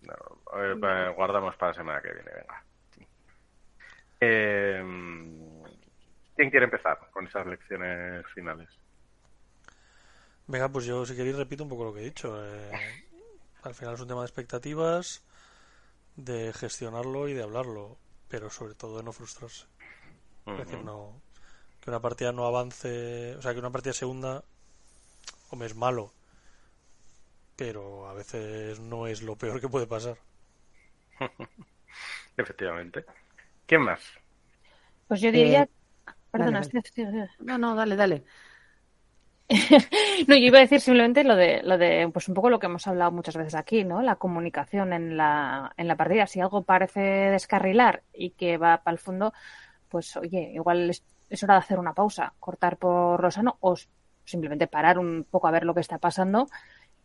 No, eh, guardamos para la semana que viene, venga. Eh, ¿Quién quiere empezar con esas lecciones finales? Venga, pues yo si queréis repito un poco lo que he dicho. Eh, al final es un tema de expectativas, de gestionarlo y de hablarlo, pero sobre todo de no frustrarse. Es decir, no, que una partida no avance, o sea, que una partida se hunda, hombre, es malo, pero a veces no es lo peor que puede pasar. Efectivamente. ¿Quién más? Pues yo diría... Eh, Perdona, dale. No, no, dale, dale. No, yo iba a decir simplemente lo de, lo de, pues un poco lo que hemos hablado muchas veces aquí, ¿no? La comunicación en la, en la partida. Si algo parece descarrilar y que va para el fondo, pues oye, igual es, hora de hacer una pausa, cortar por lo sano o simplemente parar un poco a ver lo que está pasando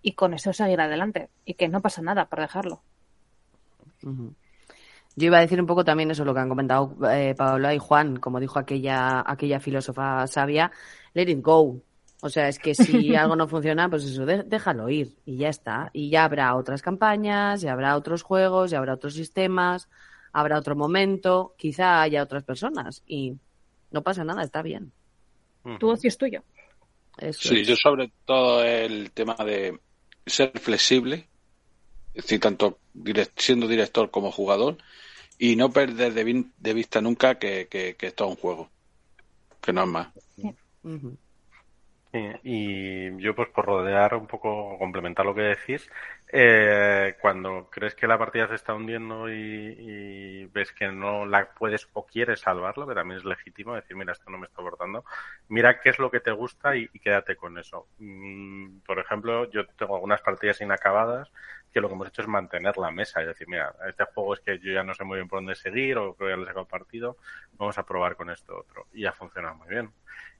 y con eso seguir adelante. Y que no pasa nada por dejarlo. Yo iba a decir un poco también eso, lo que han comentado eh, Paola y Juan, como dijo aquella, aquella filósofa sabia, let it go. O sea, es que si algo no funciona, pues eso, de- déjalo ir y ya está. Y ya habrá otras campañas, ya habrá otros juegos, ya habrá otros sistemas, habrá otro momento, quizá haya otras personas y no pasa nada, está bien. Tu ocio es tuyo. Eso Sí, es. yo sobre todo el tema de ser flexible, es decir, tanto direct- siendo director como jugador, y no perder de, vin- de vista nunca que, que, que esto es un juego, que no es más. Ujú. Y, y yo, pues por rodear un poco, complementar lo que decís, eh, cuando crees que la partida se está hundiendo y, ves que no la puedes o quieres salvarlo, que también es legítimo decir, mira, esto no me está aportando, mira qué es lo que te gusta y, y quédate con eso. Mm, por ejemplo, yo tengo algunas partidas inacabadas que lo que hemos hecho es mantener la mesa y decir, mira, este juego es que yo ya no sé muy bien por dónde seguir o creo que ya le he sacado partido, vamos a probar con esto otro. Y ha funcionado muy bien.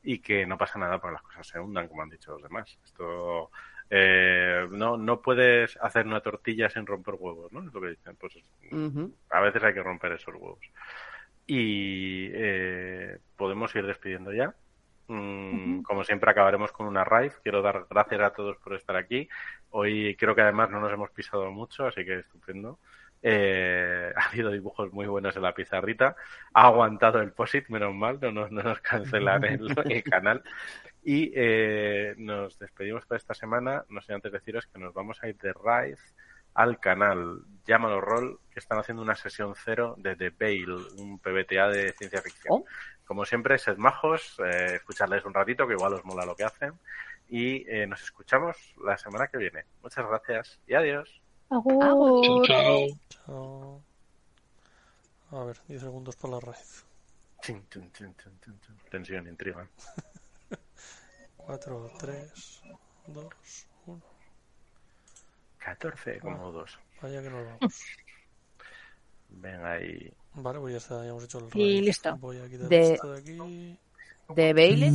Y que no pasa nada porque las cosas se hundan, como han dicho los demás. Esto eh, no, no puedes hacer una tortilla sin romper huevos, ¿no? Es lo que dicen. Pues a veces hay que romper esos huevos. Y eh, podemos ir despidiendo ya. Mm, Como siempre acabaremos con una raid. Quiero dar gracias a todos por estar aquí. Hoy creo que además no nos hemos pisado mucho, así que estupendo. Eh, ha habido dibujos muy buenos en la pizarrita. Ha aguantado el POSIT, menos mal, no nos, no nos cancelan el, el canal. Y eh, nos despedimos por esta semana. No sé antes deciros que nos vamos a ir de raid al canal Llámalo Roll, que están haciendo una sesión cero de The Veil, un PBTA de ciencia ficción. Oh. Como siempre, sed majos, eh, escucharles un ratito, que igual os mola lo que hacen. Y eh, nos escuchamos la semana que viene. Muchas gracias y adiós. Agur. Agur. Chao. Chao. A ver, 10 segundos para la raíz. Chin, chin, chin, chin, chin, chin. Tensión, intriga. 4, 3, 2, 1. 14 como dos. Vaya que nos vamos. Venga ahí. Vale, pues ya está, ya hemos hecho el Y listo. Voy a quitar De- esto de aquí. De Bailey.